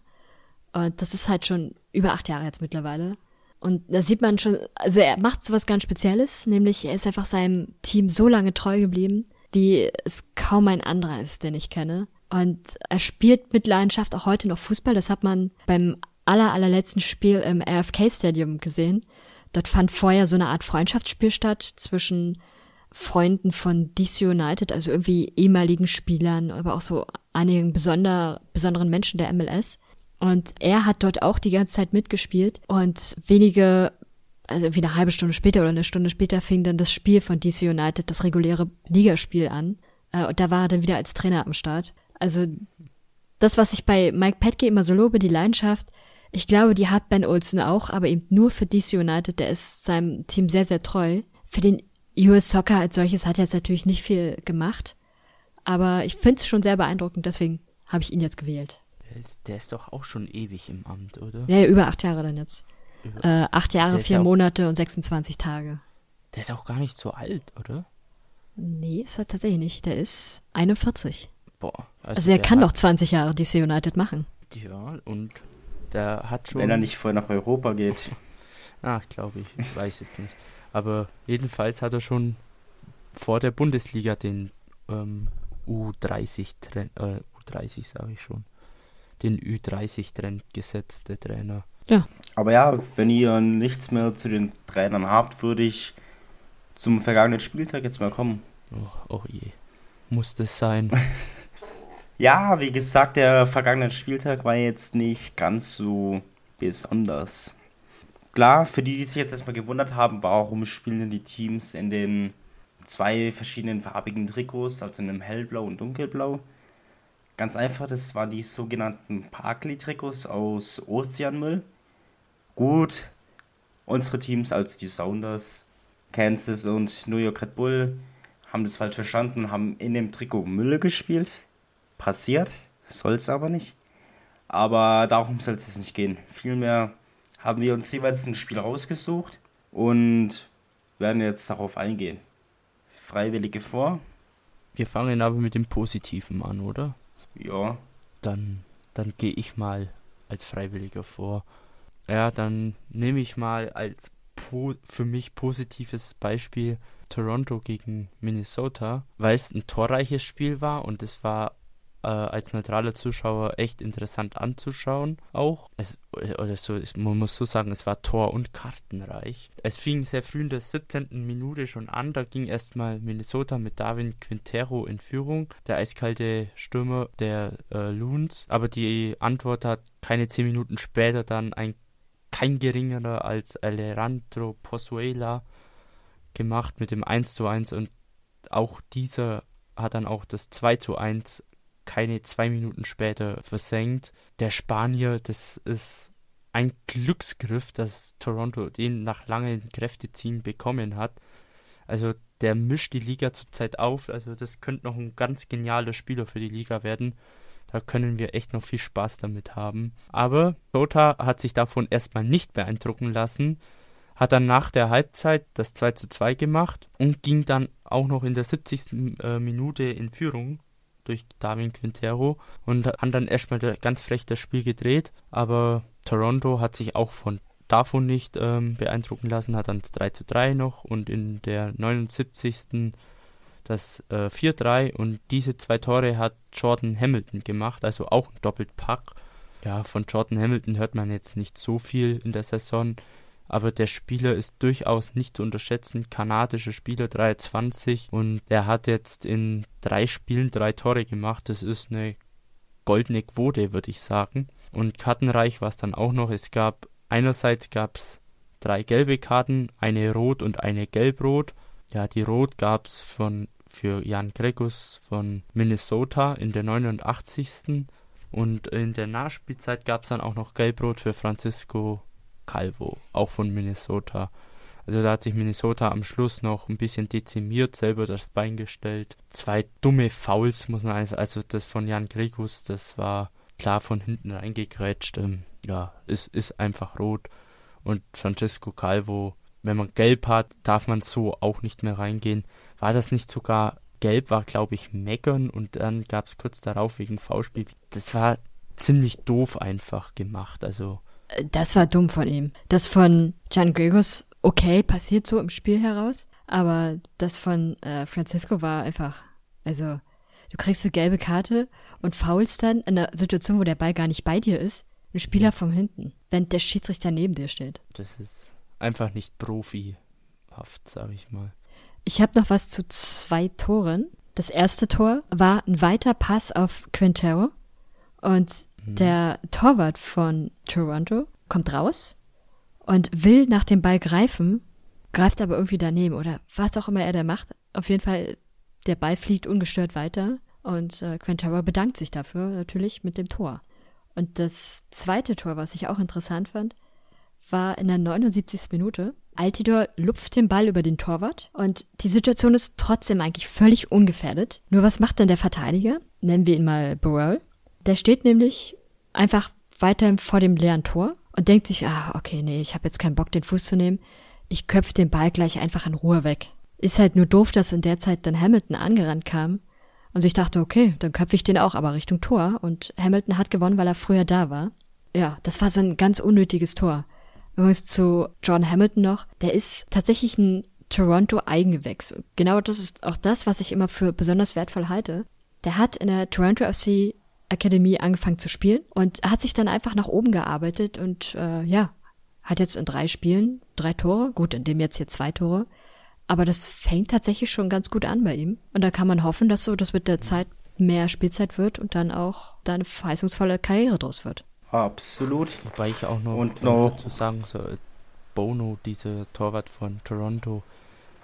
D: Und das ist halt schon über acht Jahre jetzt mittlerweile. Und da sieht man schon, also er macht so was ganz Spezielles, nämlich er ist einfach seinem Team so lange treu geblieben, wie es kaum ein anderer ist, den ich kenne. Und er spielt mit Leidenschaft auch heute noch Fußball. Das hat man beim aller, allerletzten Spiel im RFK Stadium gesehen. Dort fand vorher so eine Art Freundschaftsspiel statt zwischen Freunden von DC United, also irgendwie ehemaligen Spielern, aber auch so einigen besonder, besonderen Menschen der MLS. Und er hat dort auch die ganze Zeit mitgespielt und wenige, also wie eine halbe Stunde später oder eine Stunde später fing dann das Spiel von DC United, das reguläre Ligaspiel an. Äh, und da war er dann wieder als Trainer am Start. Also das, was ich bei Mike Petke immer so lobe, die Leidenschaft, ich glaube, die hat Ben Olsen auch, aber eben nur für DC United. Der ist seinem Team sehr, sehr treu. Für den US Soccer als solches hat er jetzt natürlich nicht viel gemacht. Aber ich finde es schon sehr beeindruckend, deswegen habe ich ihn jetzt gewählt.
C: Der ist, der ist doch auch schon ewig im Amt, oder?
D: Ja, über acht Jahre dann jetzt. Äh, acht Jahre, vier auch, Monate und 26 Tage.
C: Der ist auch gar nicht so alt, oder?
D: Nee, ist er tatsächlich nicht. Der ist 41.
C: Boah.
D: Also, also er kann noch 20 Jahre DC United machen.
C: Ja, und der hat schon.
B: Wenn er nicht vorher nach Europa geht.
C: Ach, glaube ich. Ich weiß jetzt nicht. Aber jedenfalls hat er schon vor der Bundesliga den ähm, U30, äh, U30 sage ich schon, den Ü30-Trend gesetzt, der Trainer.
B: Ja. Aber ja, wenn ihr nichts mehr zu den Trainern habt, würde ich zum vergangenen Spieltag jetzt mal kommen.
C: Oh, oh je. Muss das sein?
B: ja, wie gesagt, der vergangene Spieltag war jetzt nicht ganz so besonders. Klar, für die, die sich jetzt erstmal gewundert haben, warum spielen denn die Teams in den zwei verschiedenen farbigen Trikots, also in einem hellblau und dunkelblau. Ganz einfach, das waren die sogenannten Parkley-Trikots aus Ozeanmüll. Gut, unsere Teams, also die Sounders, Kansas und New York Red Bull, haben das falsch verstanden, haben in dem Trikot Mülle gespielt. Passiert, soll es aber nicht. Aber darum soll es nicht gehen. Vielmehr haben wir uns jeweils ein Spiel rausgesucht und werden jetzt darauf eingehen. Freiwillige vor.
C: Wir fangen aber mit dem Positiven an, oder?
B: Ja.
C: Dann, dann gehe ich mal als Freiwilliger vor. Ja, dann nehme ich mal als für mich positives Beispiel Toronto gegen Minnesota, weil es ein torreiches Spiel war und es war äh, als neutraler Zuschauer echt interessant anzuschauen. Auch, es, oder so, es, man muss so sagen, es war tor- und kartenreich. Es fing sehr früh in der 17. Minute schon an. Da ging erstmal Minnesota mit Darwin Quintero in Führung, der eiskalte Stürmer der äh, Loons. Aber die Antwort hat keine 10 Minuten später dann ein kein geringerer als Alejandro Pozuela gemacht mit dem 1 zu 1 und auch dieser hat dann auch das 2 zu 1 keine zwei Minuten später versenkt. Der Spanier, das ist ein Glücksgriff, dass Toronto den nach langen Kräfteziehen bekommen hat. Also der mischt die Liga zurzeit auf. Also das könnte noch ein ganz genialer Spieler für die Liga werden. Da können wir echt noch viel Spaß damit haben. Aber Dota hat sich davon erstmal nicht beeindrucken lassen, hat dann nach der Halbzeit das 2 zu 2 gemacht und ging dann auch noch in der 70. Äh, Minute in Führung durch Darwin Quintero und haben dann erstmal ganz frech das Spiel gedreht, aber Toronto hat sich auch von davon nicht ähm, beeindrucken lassen, hat dann 3 zu 3 noch und in der 79. das äh, 4-3 und diese zwei Tore hat Jordan Hamilton gemacht, also auch ein Doppelpack. Ja, von Jordan Hamilton hört man jetzt nicht so viel in der Saison, aber der Spieler ist durchaus nicht zu unterschätzen. Kanadischer Spieler 23 und der hat jetzt in drei Spielen drei Tore gemacht. Das ist eine goldene Quote, würde ich sagen. Und kartenreich war es dann auch noch. Es gab einerseits gab es drei gelbe Karten, eine rot und eine gelb-rot. Ja, die rot gab es von für Jan Gregus von Minnesota in der 89. Und in der Nachspielzeit gab es dann auch noch Gelbrot für Francisco Calvo, auch von Minnesota. Also da hat sich Minnesota am Schluss noch ein bisschen dezimiert, selber das Bein gestellt. Zwei dumme Fouls muss man einfach, also das von Jan Gregus, das war klar von hinten reingegrätscht. Ähm, ja, ist, ist einfach rot. Und Francisco Calvo, wenn man gelb hat, darf man so auch nicht mehr reingehen. War das nicht sogar gelb, war glaube ich Meckern und dann gab es kurz darauf wegen Foulspiel. Das war ziemlich doof einfach gemacht. Also
D: das war dumm von ihm. Das von John Gregos, okay, passiert so im Spiel heraus, aber das von äh, Francisco war einfach, also, du kriegst eine gelbe Karte und faulst dann in einer Situation, wo der Ball gar nicht bei dir ist, einen Spieler von hinten, wenn der Schiedsrichter neben dir steht.
C: Das ist einfach nicht profihaft, sag ich mal.
D: Ich habe noch was zu zwei Toren. Das erste Tor war ein weiter Pass auf Quintero und Mhm. Der Torwart von Toronto kommt raus und will nach dem Ball greifen, greift aber irgendwie daneben oder was auch immer er da macht. Auf jeden Fall, der Ball fliegt ungestört weiter und äh, Quintero bedankt sich dafür natürlich mit dem Tor. Und das zweite Tor, was ich auch interessant fand, war in der 79. Minute. Altidor lupft den Ball über den Torwart und die Situation ist trotzdem eigentlich völlig ungefährdet. Nur was macht denn der Verteidiger? Nennen wir ihn mal Burrell. Der steht nämlich einfach weiter vor dem leeren Tor und denkt sich, ah, okay, nee, ich habe jetzt keinen Bock, den Fuß zu nehmen. Ich köpfe den Ball gleich einfach in Ruhe weg. Ist halt nur doof, dass in der Zeit dann Hamilton angerannt kam. Und ich dachte, okay, dann köpfe ich den auch, aber Richtung Tor. Und Hamilton hat gewonnen, weil er früher da war. Ja, das war so ein ganz unnötiges Tor. Übrigens zu John Hamilton noch. Der ist tatsächlich ein Toronto-Eigengewächs. Genau das ist auch das, was ich immer für besonders wertvoll halte. Der hat in der Toronto FC Akademie angefangen zu spielen und hat sich dann einfach nach oben gearbeitet und äh, ja, hat jetzt in drei Spielen drei Tore, gut, in dem jetzt hier zwei Tore, aber das fängt tatsächlich schon ganz gut an bei ihm und da kann man hoffen, dass so das mit der Zeit mehr Spielzeit wird und dann auch da eine verheißungsvolle Karriere draus wird.
B: Absolut.
C: Wobei ich auch noch, und noch dazu sagen soll, Bono, dieser Torwart von Toronto,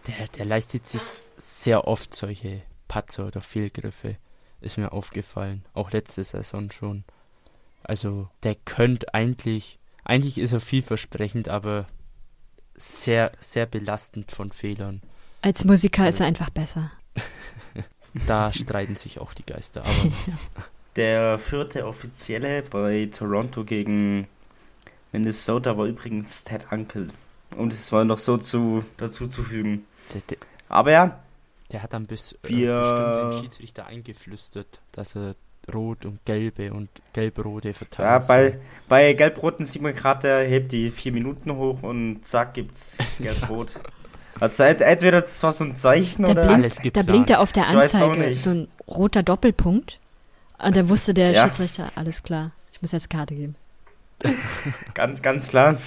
C: der, der leistet sich sehr oft solche Patzer oder Fehlgriffe ist mir aufgefallen. Auch letzte Saison schon. Also der könnte eigentlich, eigentlich ist er vielversprechend, aber sehr, sehr belastend von Fehlern.
D: Als Musiker also, ist er einfach besser.
C: da streiten sich auch die Geister. Aber
B: Der vierte Offizielle bei Toronto gegen Minnesota war übrigens Ted Uncle. Um es mal noch so zu, dazu zu fügen. Aber ja,
C: der hat dann bis, äh, bestimmt den Schiedsrichter eingeflüstert, dass er rot und gelbe und gelb-rote verteilt.
B: Ja, bei, bei gelb-roten sieht man gerade, der hebt die vier Minuten hoch und zack gibt's gelb-rot. also entweder das war so ein Zeichen
D: da
B: oder
D: blinkt, alles Da blinkt er auf der Anzeige so ein roter Doppelpunkt und dann wusste der ja. Schiedsrichter, alles klar, ich muss jetzt Karte geben.
B: ganz, ganz klar.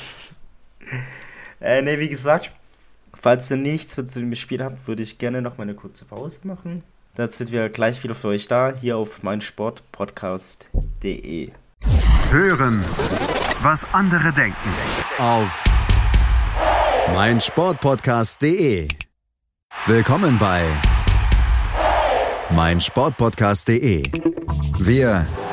B: Äh, ne, wie gesagt, Falls ihr nichts zu dem Spiel habt, würde ich gerne noch mal eine kurze Pause machen. Dann sind wir gleich wieder für euch da, hier auf meinsportpodcast.de.
A: Hören, was andere denken. Auf meinsportpodcast.de. Willkommen bei meinsportpodcast.de. Wir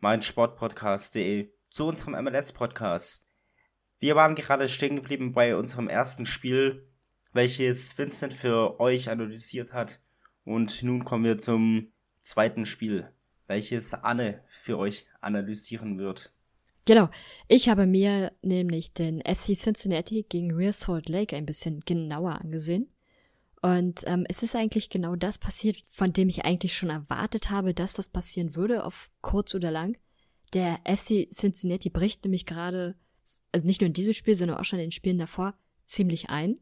B: meinsportpodcast.de zu unserem MLS-Podcast. Wir waren gerade stehen geblieben bei unserem ersten Spiel, welches Vincent für euch analysiert hat. Und nun kommen wir zum zweiten Spiel, welches Anne für euch analysieren wird.
D: Genau. Ich habe mir nämlich den FC Cincinnati gegen Real Salt Lake ein bisschen genauer angesehen. Und ähm, es ist eigentlich genau das passiert, von dem ich eigentlich schon erwartet habe, dass das passieren würde, auf kurz oder lang. Der FC Cincinnati bricht nämlich gerade, also nicht nur in diesem Spiel, sondern auch schon in den Spielen davor, ziemlich ein.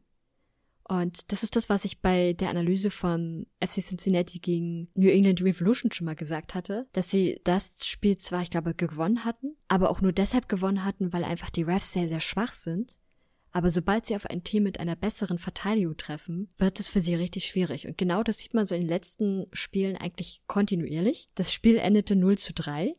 D: Und das ist das, was ich bei der Analyse von FC Cincinnati gegen New England Revolution schon mal gesagt hatte, dass sie das Spiel zwar, ich glaube, gewonnen hatten, aber auch nur deshalb gewonnen hatten, weil einfach die Refs sehr, sehr schwach sind. Aber sobald sie auf ein Team mit einer besseren Verteidigung treffen, wird es für sie richtig schwierig. Und genau das sieht man so in den letzten Spielen eigentlich kontinuierlich. Das Spiel endete 0 zu 3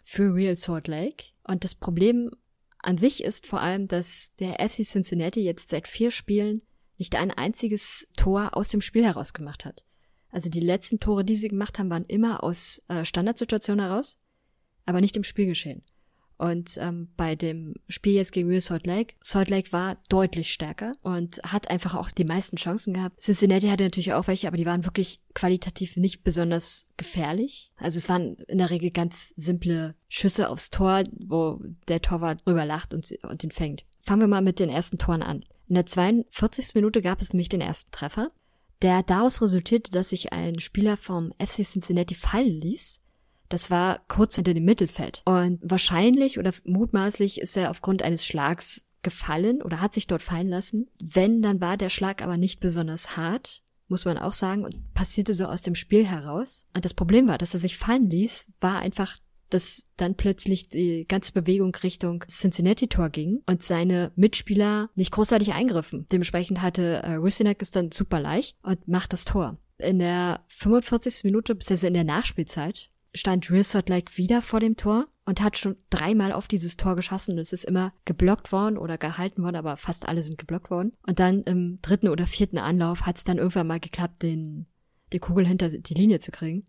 D: für Real Salt Lake. Und das Problem an sich ist vor allem, dass der FC Cincinnati jetzt seit vier Spielen nicht ein einziges Tor aus dem Spiel heraus gemacht hat. Also die letzten Tore, die sie gemacht haben, waren immer aus äh, Standardsituationen heraus, aber nicht im Spielgeschehen. Und ähm, bei dem Spiel jetzt gegen Real Salt Lake, Salt Lake war deutlich stärker und hat einfach auch die meisten Chancen gehabt. Cincinnati hatte natürlich auch welche, aber die waren wirklich qualitativ nicht besonders gefährlich. Also es waren in der Regel ganz simple Schüsse aufs Tor, wo der Torwart drüber lacht und, und den fängt. Fangen wir mal mit den ersten Toren an. In der 42. Minute gab es nämlich den ersten Treffer, der daraus resultierte, dass sich ein Spieler vom FC Cincinnati fallen ließ. Das war kurz hinter dem Mittelfeld. Und wahrscheinlich oder mutmaßlich ist er aufgrund eines Schlags gefallen oder hat sich dort fallen lassen. Wenn, dann war der Schlag aber nicht besonders hart, muss man auch sagen, und passierte so aus dem Spiel heraus. Und das Problem war, dass er sich fallen ließ, war einfach dass dann plötzlich die ganze Bewegung Richtung Cincinnati-Tor ging und seine Mitspieler nicht großartig eingriffen. Dementsprechend hatte äh, Rusinek es dann super leicht und macht das Tor. In der 45. Minute, beziehungsweise in der Nachspielzeit, stand Real Salt Lake wieder vor dem Tor und hat schon dreimal auf dieses Tor geschossen. Es ist immer geblockt worden oder gehalten worden, aber fast alle sind geblockt worden. Und dann im dritten oder vierten Anlauf hat es dann irgendwann mal geklappt, den, die Kugel hinter die Linie zu kriegen.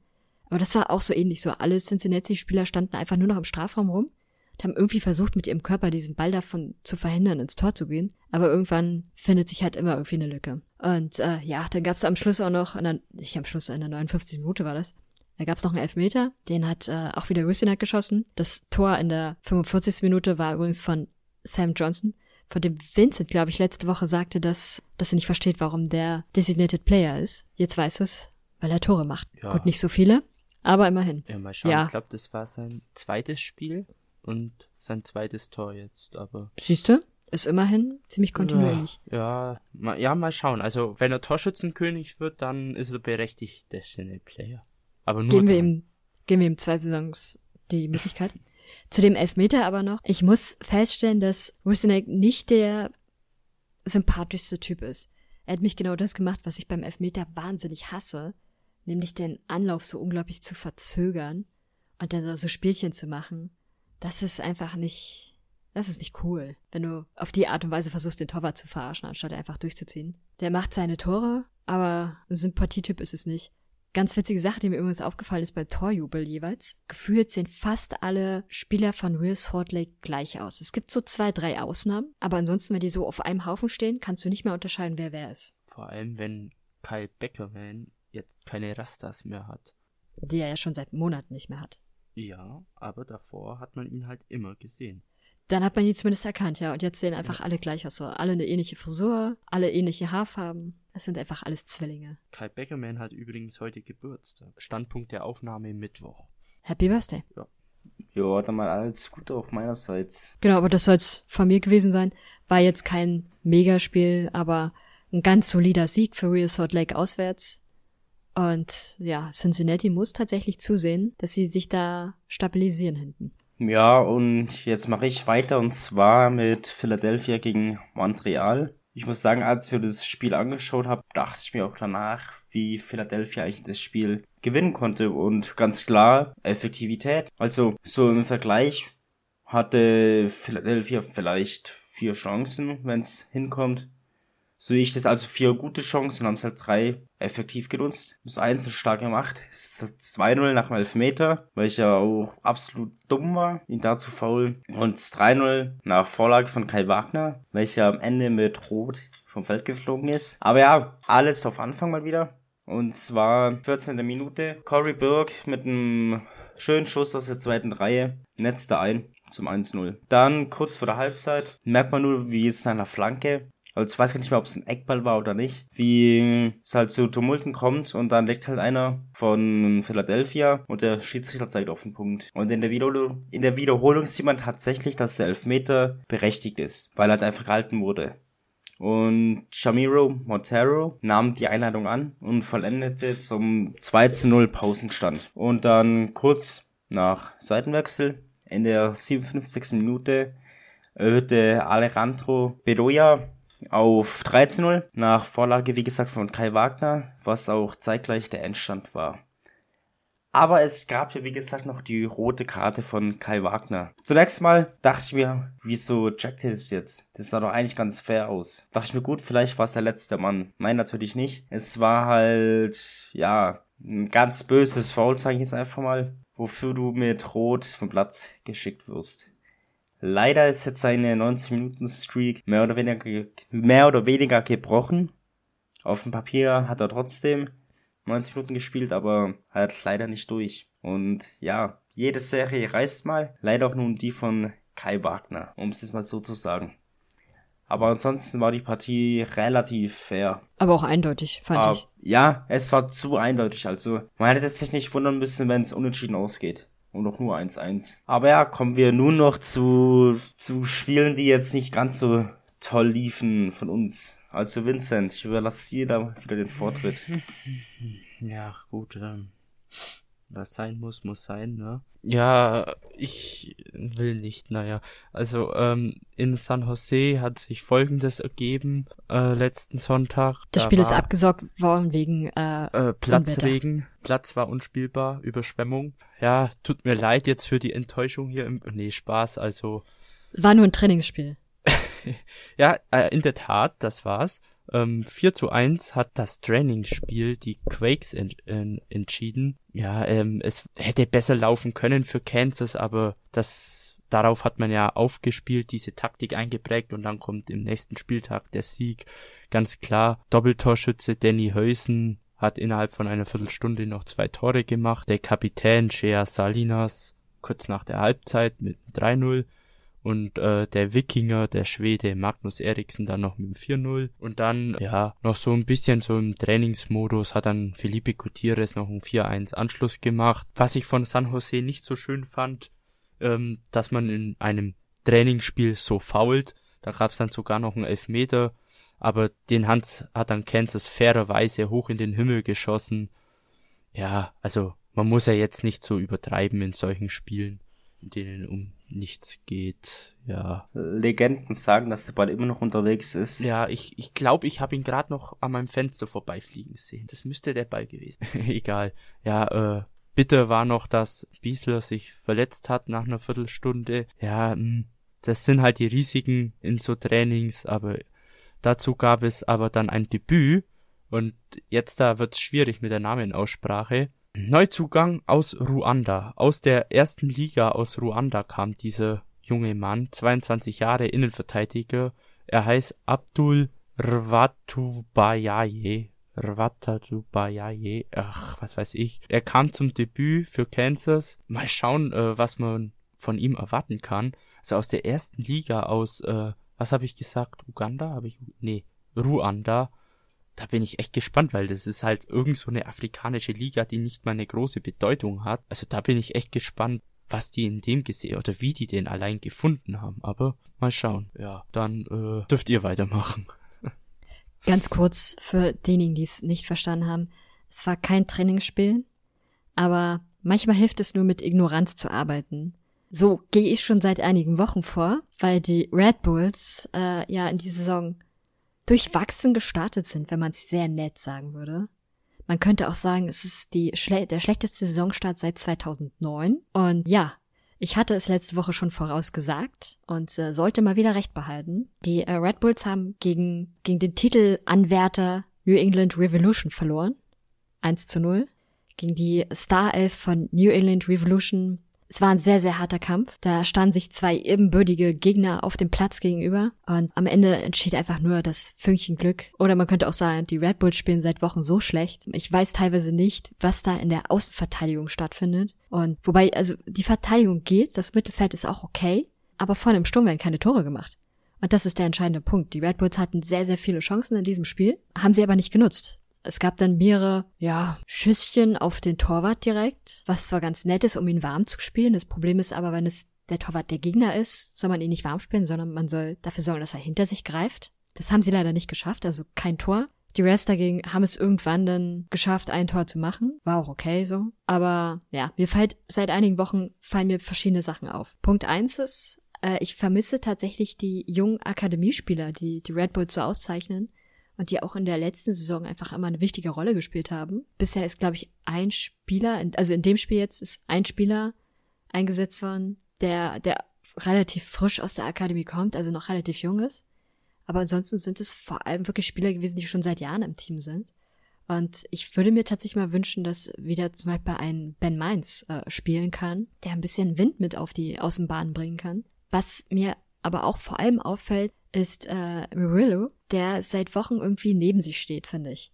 D: Aber das war auch so ähnlich so. Alle Cincinnati-Spieler standen einfach nur noch im Strafraum rum und haben irgendwie versucht, mit ihrem Körper diesen Ball davon zu verhindern, ins Tor zu gehen. Aber irgendwann findet sich halt immer irgendwie eine Lücke. Und äh, ja, dann gab es am Schluss auch noch, der, nicht am Schluss, in der 59 Minute war das, da gab es noch einen Elfmeter, den hat äh, auch wieder Rusinak geschossen. Das Tor in der 45. Minute war übrigens von Sam Johnson, von dem Vincent, glaube ich, letzte Woche sagte, dass, dass er nicht versteht, warum der Designated Player ist. Jetzt weiß es, weil er Tore macht. Ja. Gut, nicht so viele, aber immerhin.
C: Ja, mal schauen. Ja. Ich glaube, das war sein zweites Spiel und sein zweites Tor jetzt, aber.
D: Siehst du? Ist immerhin ziemlich kontinuierlich.
C: Ja, ja, mal, ja, mal schauen. Also, wenn er Torschützenkönig wird, dann ist er berechtigt Destiny Player. Aber nur.
D: Geben wir ihm, geben wir ihm zwei Saisons die Möglichkeit. Zu dem Elfmeter aber noch. Ich muss feststellen, dass Rusinek nicht der sympathischste Typ ist. Er hat mich genau das gemacht, was ich beim Elfmeter wahnsinnig hasse nämlich den Anlauf so unglaublich zu verzögern und dann so Spielchen zu machen, das ist einfach nicht, das ist nicht cool, wenn du auf die Art und Weise versuchst, den Torwart zu verarschen, anstatt einfach durchzuziehen. Der macht seine Tore, aber ein Sympathietyp ist es nicht. Ganz witzige Sache, die mir übrigens aufgefallen ist bei Torjubel jeweils. Gefühlt sehen fast alle Spieler von Real Salt Lake gleich aus. Es gibt so zwei, drei Ausnahmen, aber ansonsten, wenn die so auf einem Haufen stehen, kannst du nicht mehr unterscheiden, wer wer ist.
C: Vor allem, wenn Kyle Beckerman jetzt keine Rastas mehr hat.
D: Die er ja schon seit Monaten nicht mehr hat.
C: Ja, aber davor hat man ihn halt immer gesehen.
D: Dann hat man ihn zumindest erkannt, ja. Und jetzt sehen einfach ja. alle gleich aus. So. Alle eine ähnliche Frisur, alle ähnliche Haarfarben. Es sind einfach alles Zwillinge.
C: Kai Beckerman hat übrigens heute Geburtstag. Standpunkt der Aufnahme Mittwoch.
D: Happy Birthday.
B: Ja. Ja, dann mal alles Gute auch meinerseits.
D: Genau, aber das soll's von mir gewesen sein. War jetzt kein Megaspiel, aber ein ganz solider Sieg für Real Salt Lake auswärts. Und ja, Cincinnati muss tatsächlich zusehen, dass sie sich da stabilisieren hinten.
B: Ja, und jetzt mache ich weiter und zwar mit Philadelphia gegen Montreal. Ich muss sagen, als ich das Spiel angeschaut habe, dachte ich mir auch danach, wie Philadelphia eigentlich das Spiel gewinnen konnte. Und ganz klar, Effektivität. Also so im Vergleich hatte Philadelphia vielleicht vier Chancen, wenn es hinkommt. So ich das also vier gute Chancen, haben es halt drei effektiv genutzt. Das eins stark gemacht. Das 2-0 nach dem Elfmeter, ja auch absolut dumm war, ihn da zu faul. Und das 3-0 nach Vorlage von Kai Wagner, welcher am Ende mit Rot vom Feld geflogen ist. Aber ja, alles auf Anfang mal wieder. Und zwar 14. Minute. Corey Burke mit einem schönen Schuss aus der zweiten Reihe. Netzt da ein. zum 1-0. Dann kurz vor der Halbzeit merkt man nur, wie es einer Flanke also ich weiß gar nicht mehr, ob es ein Eckball war oder nicht, wie es halt zu Tumulten kommt und dann legt halt einer von Philadelphia und der Schiedsrichter zeigt auf den Punkt. Und in der, Wiederholung, in der Wiederholung sieht man tatsächlich, dass der Elfmeter berechtigt ist, weil halt einfach gehalten wurde. Und Shamiro Montero nahm die Einladung an und vollendete zum 2 zu 0 Pausenstand. Und dann kurz nach Seitenwechsel in der 57. Minute erhöhte Alejandro Bedoya auf 13-0 nach Vorlage, wie gesagt, von Kai Wagner, was auch zeitgleich der Endstand war. Aber es gab ja, wie gesagt, noch die rote Karte von Kai Wagner. Zunächst mal dachte ich mir, wieso checkt er das jetzt? Das sah doch eigentlich ganz fair aus. Dachte ich mir, gut, vielleicht war es der letzte Mann. Nein, natürlich nicht. Es war halt, ja, ein ganz böses Foul, sage ich jetzt einfach mal, wofür du mit Rot vom Platz geschickt wirst. Leider ist jetzt seine 90-Minuten-Streak mehr oder weniger, mehr oder weniger gebrochen. Auf dem Papier hat er trotzdem 90 Minuten gespielt, aber halt leider nicht durch. Und ja, jede Serie reißt mal. Leider auch nun die von Kai Wagner, um es jetzt mal so zu sagen. Aber ansonsten war die Partie relativ fair.
D: Aber auch eindeutig, fand aber, ich.
B: Ja, es war zu eindeutig. Also man hätte sich nicht wundern müssen, wenn es unentschieden ausgeht und auch nur 1-1. Aber ja, kommen wir nun noch zu, zu Spielen, die jetzt nicht ganz so toll liefen von uns. Also Vincent, ich überlasse dir da wieder den Vortritt.
C: Ja, gut. Ähm, was sein muss, muss sein, ne? Ja, ich will nicht, naja. Also, ähm, in San Jose hat sich folgendes ergeben, äh, letzten Sonntag.
D: Das da Spiel ist abgesorgt worden wegen, äh,
C: äh Platzregen. Platz war unspielbar, Überschwemmung. Ja, tut mir leid jetzt für die Enttäuschung hier im, nee, Spaß, also.
D: War nur ein Trainingsspiel.
C: ja, äh, in der Tat, das war's. Ähm, 4 zu 1 hat das Trainingsspiel die Quakes en en entschieden. Ja, ähm, es hätte besser laufen können für Kansas, aber das darauf hat man ja aufgespielt, diese Taktik eingeprägt und dann kommt im nächsten Spieltag der Sieg. Ganz klar, Doppeltorschütze Danny Heusen hat innerhalb von einer Viertelstunde noch zwei Tore gemacht. Der Kapitän Shea Salinas kurz nach der Halbzeit mit 3-0 und äh, der Wikinger, der Schwede Magnus Eriksen dann noch mit dem 4-0 und dann ja noch so ein bisschen so im Trainingsmodus hat dann Felipe Gutierrez noch ein 4-1 Anschluss gemacht. Was ich von San Jose nicht so schön fand, ähm, dass man in einem Trainingsspiel so fault. Da gab es dann sogar noch einen Elfmeter, aber den Hans hat dann Kansas fairerweise hoch in den Himmel geschossen. Ja, also man muss ja jetzt nicht so übertreiben in solchen Spielen, denen um nichts geht. Ja.
B: Legenden sagen, dass der Ball immer noch unterwegs ist.
C: Ja, ich ich, glaub, ich habe ihn gerade noch an meinem Fenster vorbeifliegen sehen. Das müsste der Ball gewesen. Egal. Ja, äh, bitter war noch, dass Biesler sich verletzt hat nach einer Viertelstunde. Ja, mh, hm, das sind halt die Risiken in so Trainings, aber dazu gab es aber dann ein Debüt und jetzt da wird's schwierig mit der Namenaussprache. Neuzugang aus Ruanda. Aus der ersten Liga aus Ruanda kam dieser junge Mann, 22 Jahre Innenverteidiger. Er heißt Abdul Rwatubayaye. Rwatubayaye, ach, was weiß ich. Er kam zum Debüt für Kansas. Mal schauen, äh, was man von ihm erwarten kann. Also aus der ersten Liga aus, äh, was habe ich gesagt? Uganda? Habe ich, nee, Ruanda da bin ich echt gespannt, weil das ist halt irgend so eine afrikanische Liga, die nicht mal eine große Bedeutung hat. Also da bin ich echt gespannt, was die in dem gesehen oder wie die den allein gefunden haben. Aber mal schauen. Ja, dann äh, dürft ihr weitermachen.
D: Ganz kurz für diejenigen, die es nicht verstanden haben. Es war kein Trainingsspiel, aber manchmal hilft es nur mit Ignoranz zu arbeiten. So gehe ich schon seit einigen Wochen vor, weil die Red Bulls äh, ja in die Saison durchwachsen gestartet sind, wenn man es sehr nett sagen würde. Man könnte auch sagen, es ist die schle der schlechteste Saisonstart seit 2009. Und ja, ich hatte es letzte Woche schon vorausgesagt und äh, sollte mal wieder recht behalten. Die äh, Red Bulls haben gegen, gegen den Titelanwärter New England Revolution verloren. 1 zu 0. Gegen die Star Elf von New England Revolution Es war ein sehr, sehr harter Kampf. Da standen sich zwei ebenbürtige Gegner auf dem Platz gegenüber. Und am Ende entschied einfach nur das Fünkchen Glück. Oder man könnte auch sagen, die Red Bulls spielen seit Wochen so schlecht. Ich weiß teilweise nicht, was da in der Außenverteidigung stattfindet. Und wobei, also die Verteidigung geht, das Mittelfeld ist auch okay. Aber vorne im Sturm werden keine Tore gemacht. Und das ist der entscheidende Punkt. Die Red Bulls hatten sehr, sehr viele Chancen in diesem Spiel, haben sie aber nicht genutzt. Es gab dann mehrere, ja, Schüsschen auf den Torwart direkt, was zwar ganz nett ist, um ihn warm zu spielen. Das Problem ist aber, wenn es der Torwart der Gegner ist, soll man ihn nicht warm spielen, sondern man soll dafür sorgen, dass er hinter sich greift. Das haben sie leider nicht geschafft, also kein Tor. Die Rest dagegen haben es irgendwann dann geschafft, ein Tor zu machen. War auch okay so. Aber ja, mir fällt seit einigen Wochen fallen mir verschiedene Sachen auf. Punkt eins ist, äh, ich vermisse tatsächlich die jungen Akademiespieler, die die Red Bulls so auszeichnen und die auch in der letzten Saison einfach immer eine wichtige Rolle gespielt haben. Bisher ist, glaube ich, ein Spieler, also in dem Spiel jetzt ist ein Spieler eingesetzt worden, der, der relativ frisch aus der Akademie kommt, also noch relativ jung ist. Aber ansonsten sind es vor allem wirklich Spieler gewesen, die schon seit Jahren im Team sind. Und ich würde mir tatsächlich mal wünschen, dass wieder zum Beispiel ein Ben Mainz äh, spielen kann, der ein bisschen Wind mit auf die Außenbahn bringen kann. Was mir aber auch vor allem auffällt, ist äh, Murillo, der seit Wochen irgendwie neben sich steht, finde ich.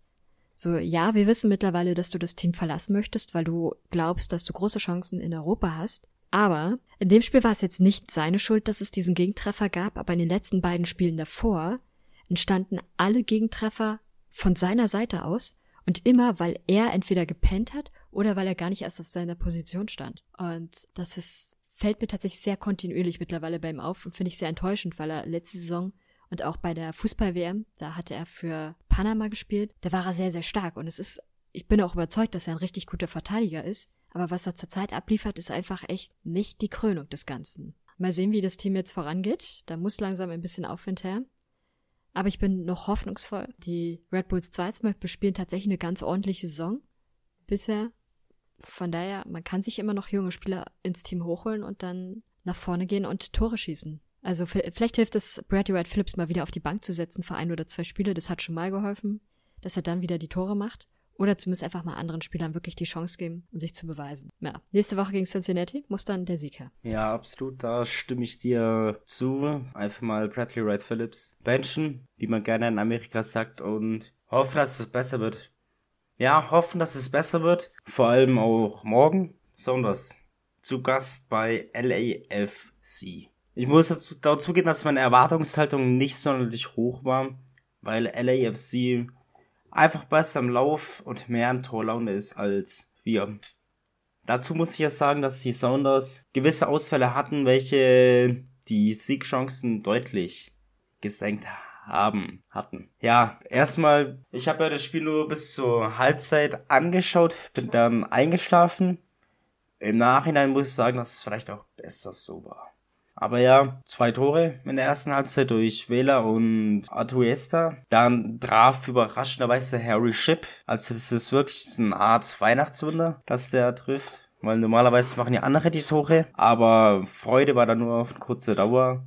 D: So, ja, wir wissen mittlerweile, dass du das Team verlassen möchtest, weil du glaubst, dass du große Chancen in Europa hast. Aber in dem Spiel war es jetzt nicht seine Schuld, dass es diesen Gegentreffer gab, aber in den letzten beiden Spielen davor entstanden alle Gegentreffer von seiner Seite aus und immer, weil er entweder gepennt hat oder weil er gar nicht erst auf seiner Position stand. Und das ist fällt mir tatsächlich sehr kontinuierlich mittlerweile bei ihm auf und finde ich sehr enttäuschend, weil er letzte Saison und auch bei der Fußball-WM, da hatte er für Panama gespielt, da war er sehr, sehr stark und es ist, ich bin auch überzeugt, dass er ein richtig guter Verteidiger ist, aber was er zurzeit abliefert, ist einfach echt nicht die Krönung des Ganzen. Mal sehen, wie das Team jetzt vorangeht. Da muss langsam ein bisschen Aufwind her. Aber ich bin noch hoffnungsvoll. Die Red Bulls 2 zum Beispiel spielen tatsächlich eine ganz ordentliche Saison. Bisher von daher, man kann sich immer noch junge Spieler ins Team hochholen und dann nach vorne gehen und Tore schießen. Also vielleicht hilft es, Brady Wright Phillips mal wieder auf die Bank zu setzen für ein oder zwei Spiele. Das hat schon mal geholfen, dass er dann wieder die Tore macht. Oder zumindest einfach mal anderen Spielern wirklich die Chance geben und sich zu beweisen. Ja, nächste Woche gegen Cincinnati muss dann der Sieg her.
B: Ja, absolut, da stimme ich dir zu. Einfach mal Bradley Wright Phillips benchen, wie man gerne in Amerika sagt, und hoffen, dass es besser wird ja, hoffen, dass es besser wird. Vor allem auch morgen, besonders zu Gast bei LAFC. Ich muss dazu, dazu gehen, dass meine Erwartungshaltung nicht sonderlich hoch war, weil LAFC einfach besser im Lauf und mehr an Torlaune ist als wir. Dazu muss ich ja sagen, dass die Sounders gewisse Ausfälle hatten, welche die Siegchancen deutlich gesenkt haben hatten. Ja, erstmal, ich habe ja das Spiel nur bis zur Halbzeit angeschaut, bin dann eingeschlafen. Im Nachhinein muss ich sagen, dass es vielleicht auch besser so war. Aber ja, zwei Tore in der ersten Halbzeit durch Wähler und Atuesta. Dann traf überraschenderweise Harry Ship. Also es ist wirklich eine Art Weihnachtswunder, dass der trifft. Weil normalerweise machen ja andere die Tore. Aber Freude war dann nur auf kurze Dauer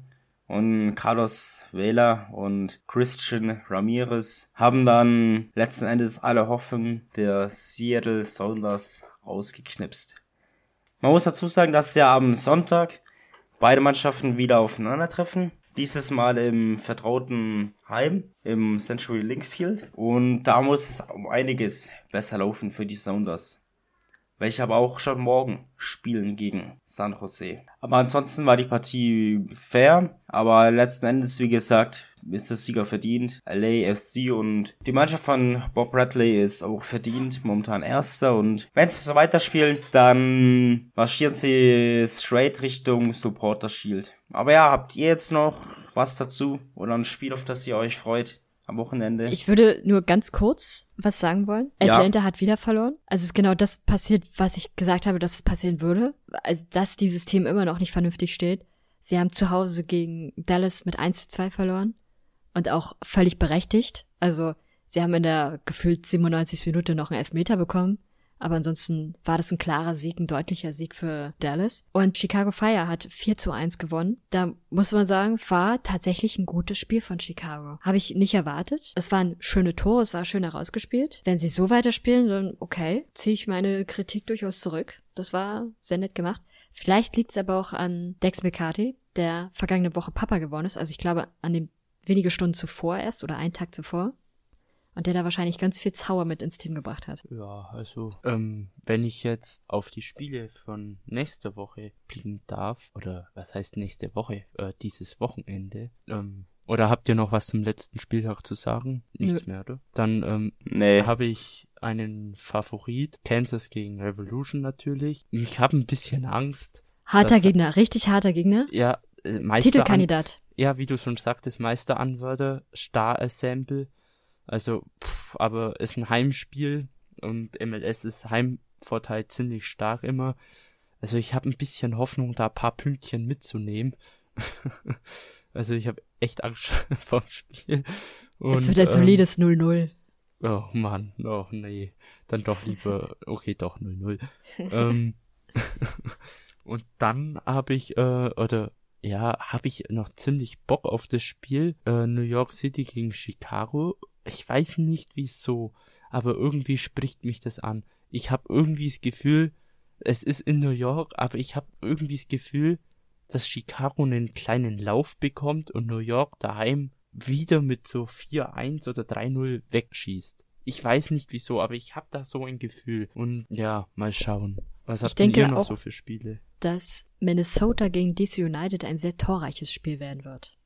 B: und Carlos Vela und Christian Ramirez haben dann letzten Endes alle Hoffnung der Seattle Sounders ausgeknipst. Man muss dazu sagen, dass ja am Sonntag beide Mannschaften wieder aufeinandertreffen. Dieses Mal im vertrauten Heim, im Century Link Field. Und da muss es um einiges besser laufen für die Sounders welche aber auch schon morgen spielen gegen San Jose. Aber ansonsten war die Partie fair, aber letzten Endes, wie gesagt, ist der Sieger verdient. LAFC und die Mannschaft von Bob Bradley ist auch verdient, momentan Erster und wenn sie so weiterspielen, dann marschieren sie straight Richtung Supporter Shield. Aber ja, habt ihr jetzt noch was dazu oder ein Spiel, auf das ihr euch freut? Am Wochenende.
D: Ich würde nur ganz kurz was sagen wollen. Atlanta ja. hat wieder verloren. Also ist genau das passiert, was ich gesagt habe, dass es passieren würde. Also, dass dieses Team immer noch nicht vernünftig steht. Sie haben zu Hause gegen Dallas mit 1 zu 2 verloren. Und auch völlig berechtigt. Also, sie haben in der gefühlt 97. Minute noch einen Elfmeter bekommen. Aber ansonsten war das ein klarer Sieg, ein deutlicher Sieg für Dallas. Und Chicago Fire hat 4 zu 1 gewonnen. Da muss man sagen, war tatsächlich ein gutes Spiel von Chicago. Habe ich nicht erwartet. Es waren schöne Tore, es war schön herausgespielt. Wenn sie so weiterspielen, dann okay, ziehe ich meine Kritik durchaus zurück. Das war sehr nett gemacht. Vielleicht liegt es aber auch an Dex McCarthy, der vergangene Woche Papa geworden ist. Also ich glaube an dem wenige Stunden zuvor erst oder einen Tag zuvor. Und der da wahrscheinlich ganz viel Zauber mit ins Team gebracht hat.
C: Ja, also, ähm, wenn ich jetzt auf die Spiele von nächster Woche blicken darf, oder was heißt nächste Woche, äh, dieses Wochenende, ähm, oder habt ihr noch was zum letzten Spieltag zu sagen? Nichts
D: Nö.
C: mehr, oder? Dann, ähm,
B: Nee.
C: habe ich einen Favorit, Kansas gegen Revolution natürlich. Ich habe ein bisschen Angst.
D: Harter Gegner, richtig harter Gegner.
C: Ja, äh, Meister
D: Titelkandidat.
C: ja, wie du schon sagtest, Meisteranwärter, Star-Assemble. Also, pff, aber ist ein Heimspiel und MLS ist Heimvorteil ziemlich stark immer. Also ich habe ein bisschen Hoffnung, da ein paar Pünktchen mitzunehmen. also ich habe echt Angst vom Spiel. Und,
D: es wird ein
C: ähm,
D: solides 0-0.
C: Oh Mann, oh nee. Dann doch lieber, okay, doch 0-0. ähm, und dann habe ich, äh, oder ja, habe ich noch ziemlich Bock auf das Spiel. Äh, New York City gegen Chicago. Ich weiß nicht wieso, aber irgendwie spricht mich das an. Ich habe irgendwie das Gefühl, es ist in New York, aber ich habe irgendwie das Gefühl, dass Chicago einen kleinen Lauf bekommt und New York daheim wieder mit so 4-1 oder 3-0 wegschießt. Ich weiß nicht wieso, aber ich habe da so ein Gefühl. Und ja, mal schauen. Was habt ihr noch
D: auch-
C: so für Spiele?
D: Dass Minnesota gegen DC United ein sehr torreiches Spiel werden wird.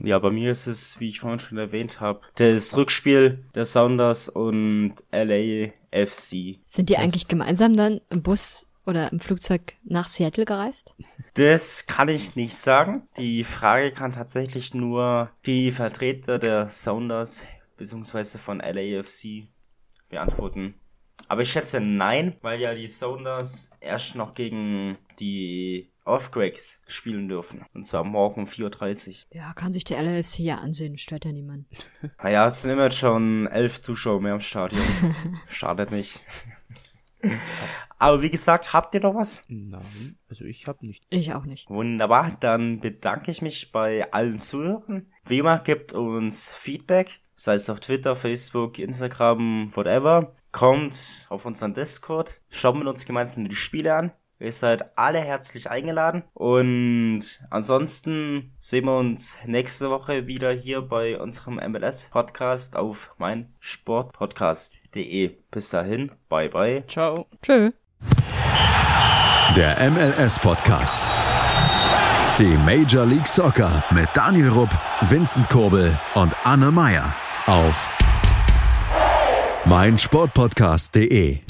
B: Ja, bei mir ist es, wie ich vorhin schon erwähnt habe, das Rückspiel der Sounders und LAFC.
D: Sind die
C: Das-
D: eigentlich gemeinsam dann im Bus oder im Flugzeug nach Seattle gereist?
B: Das kann ich nicht sagen. Die Frage kann tatsächlich nur die Vertreter der Sounders bzw. von LAFC beantworten. Aber ich schätze nein, weil ja die Sounders erst noch gegen die Earthquakes spielen dürfen. Und zwar morgen um 4.30 Uhr.
D: Ja, kann sich der LAFC ja ansehen, stört ja niemand.
B: Naja, es sind immer schon elf Zuschauer mehr im Stadion. Schadet nicht. Aber wie gesagt, habt ihr noch was?
C: Nein, also ich habe nicht.
D: Ich auch nicht.
B: Wunderbar, dann bedanke ich mich bei allen Zuhörern. Wie immer, gebt uns Feedback, sei es auf Twitter, Facebook, Instagram, whatever. Kommt auf unseren Discord, schauen wir uns gemeinsam die Spiele an. Ihr seid alle herzlich eingeladen und ansonsten sehen wir uns nächste Woche wieder hier bei unserem MLS-Podcast auf meinsportpodcast.de. Bis dahin, bye bye.
C: Ciao.
D: Tschö.
A: Der MLS-Podcast. Die Major League Soccer mit Daniel Rupp, Vincent Kurbel und Anne Meyer auf meinsportpodcast.de.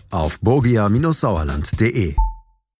A: auf borgia-sauerland.de.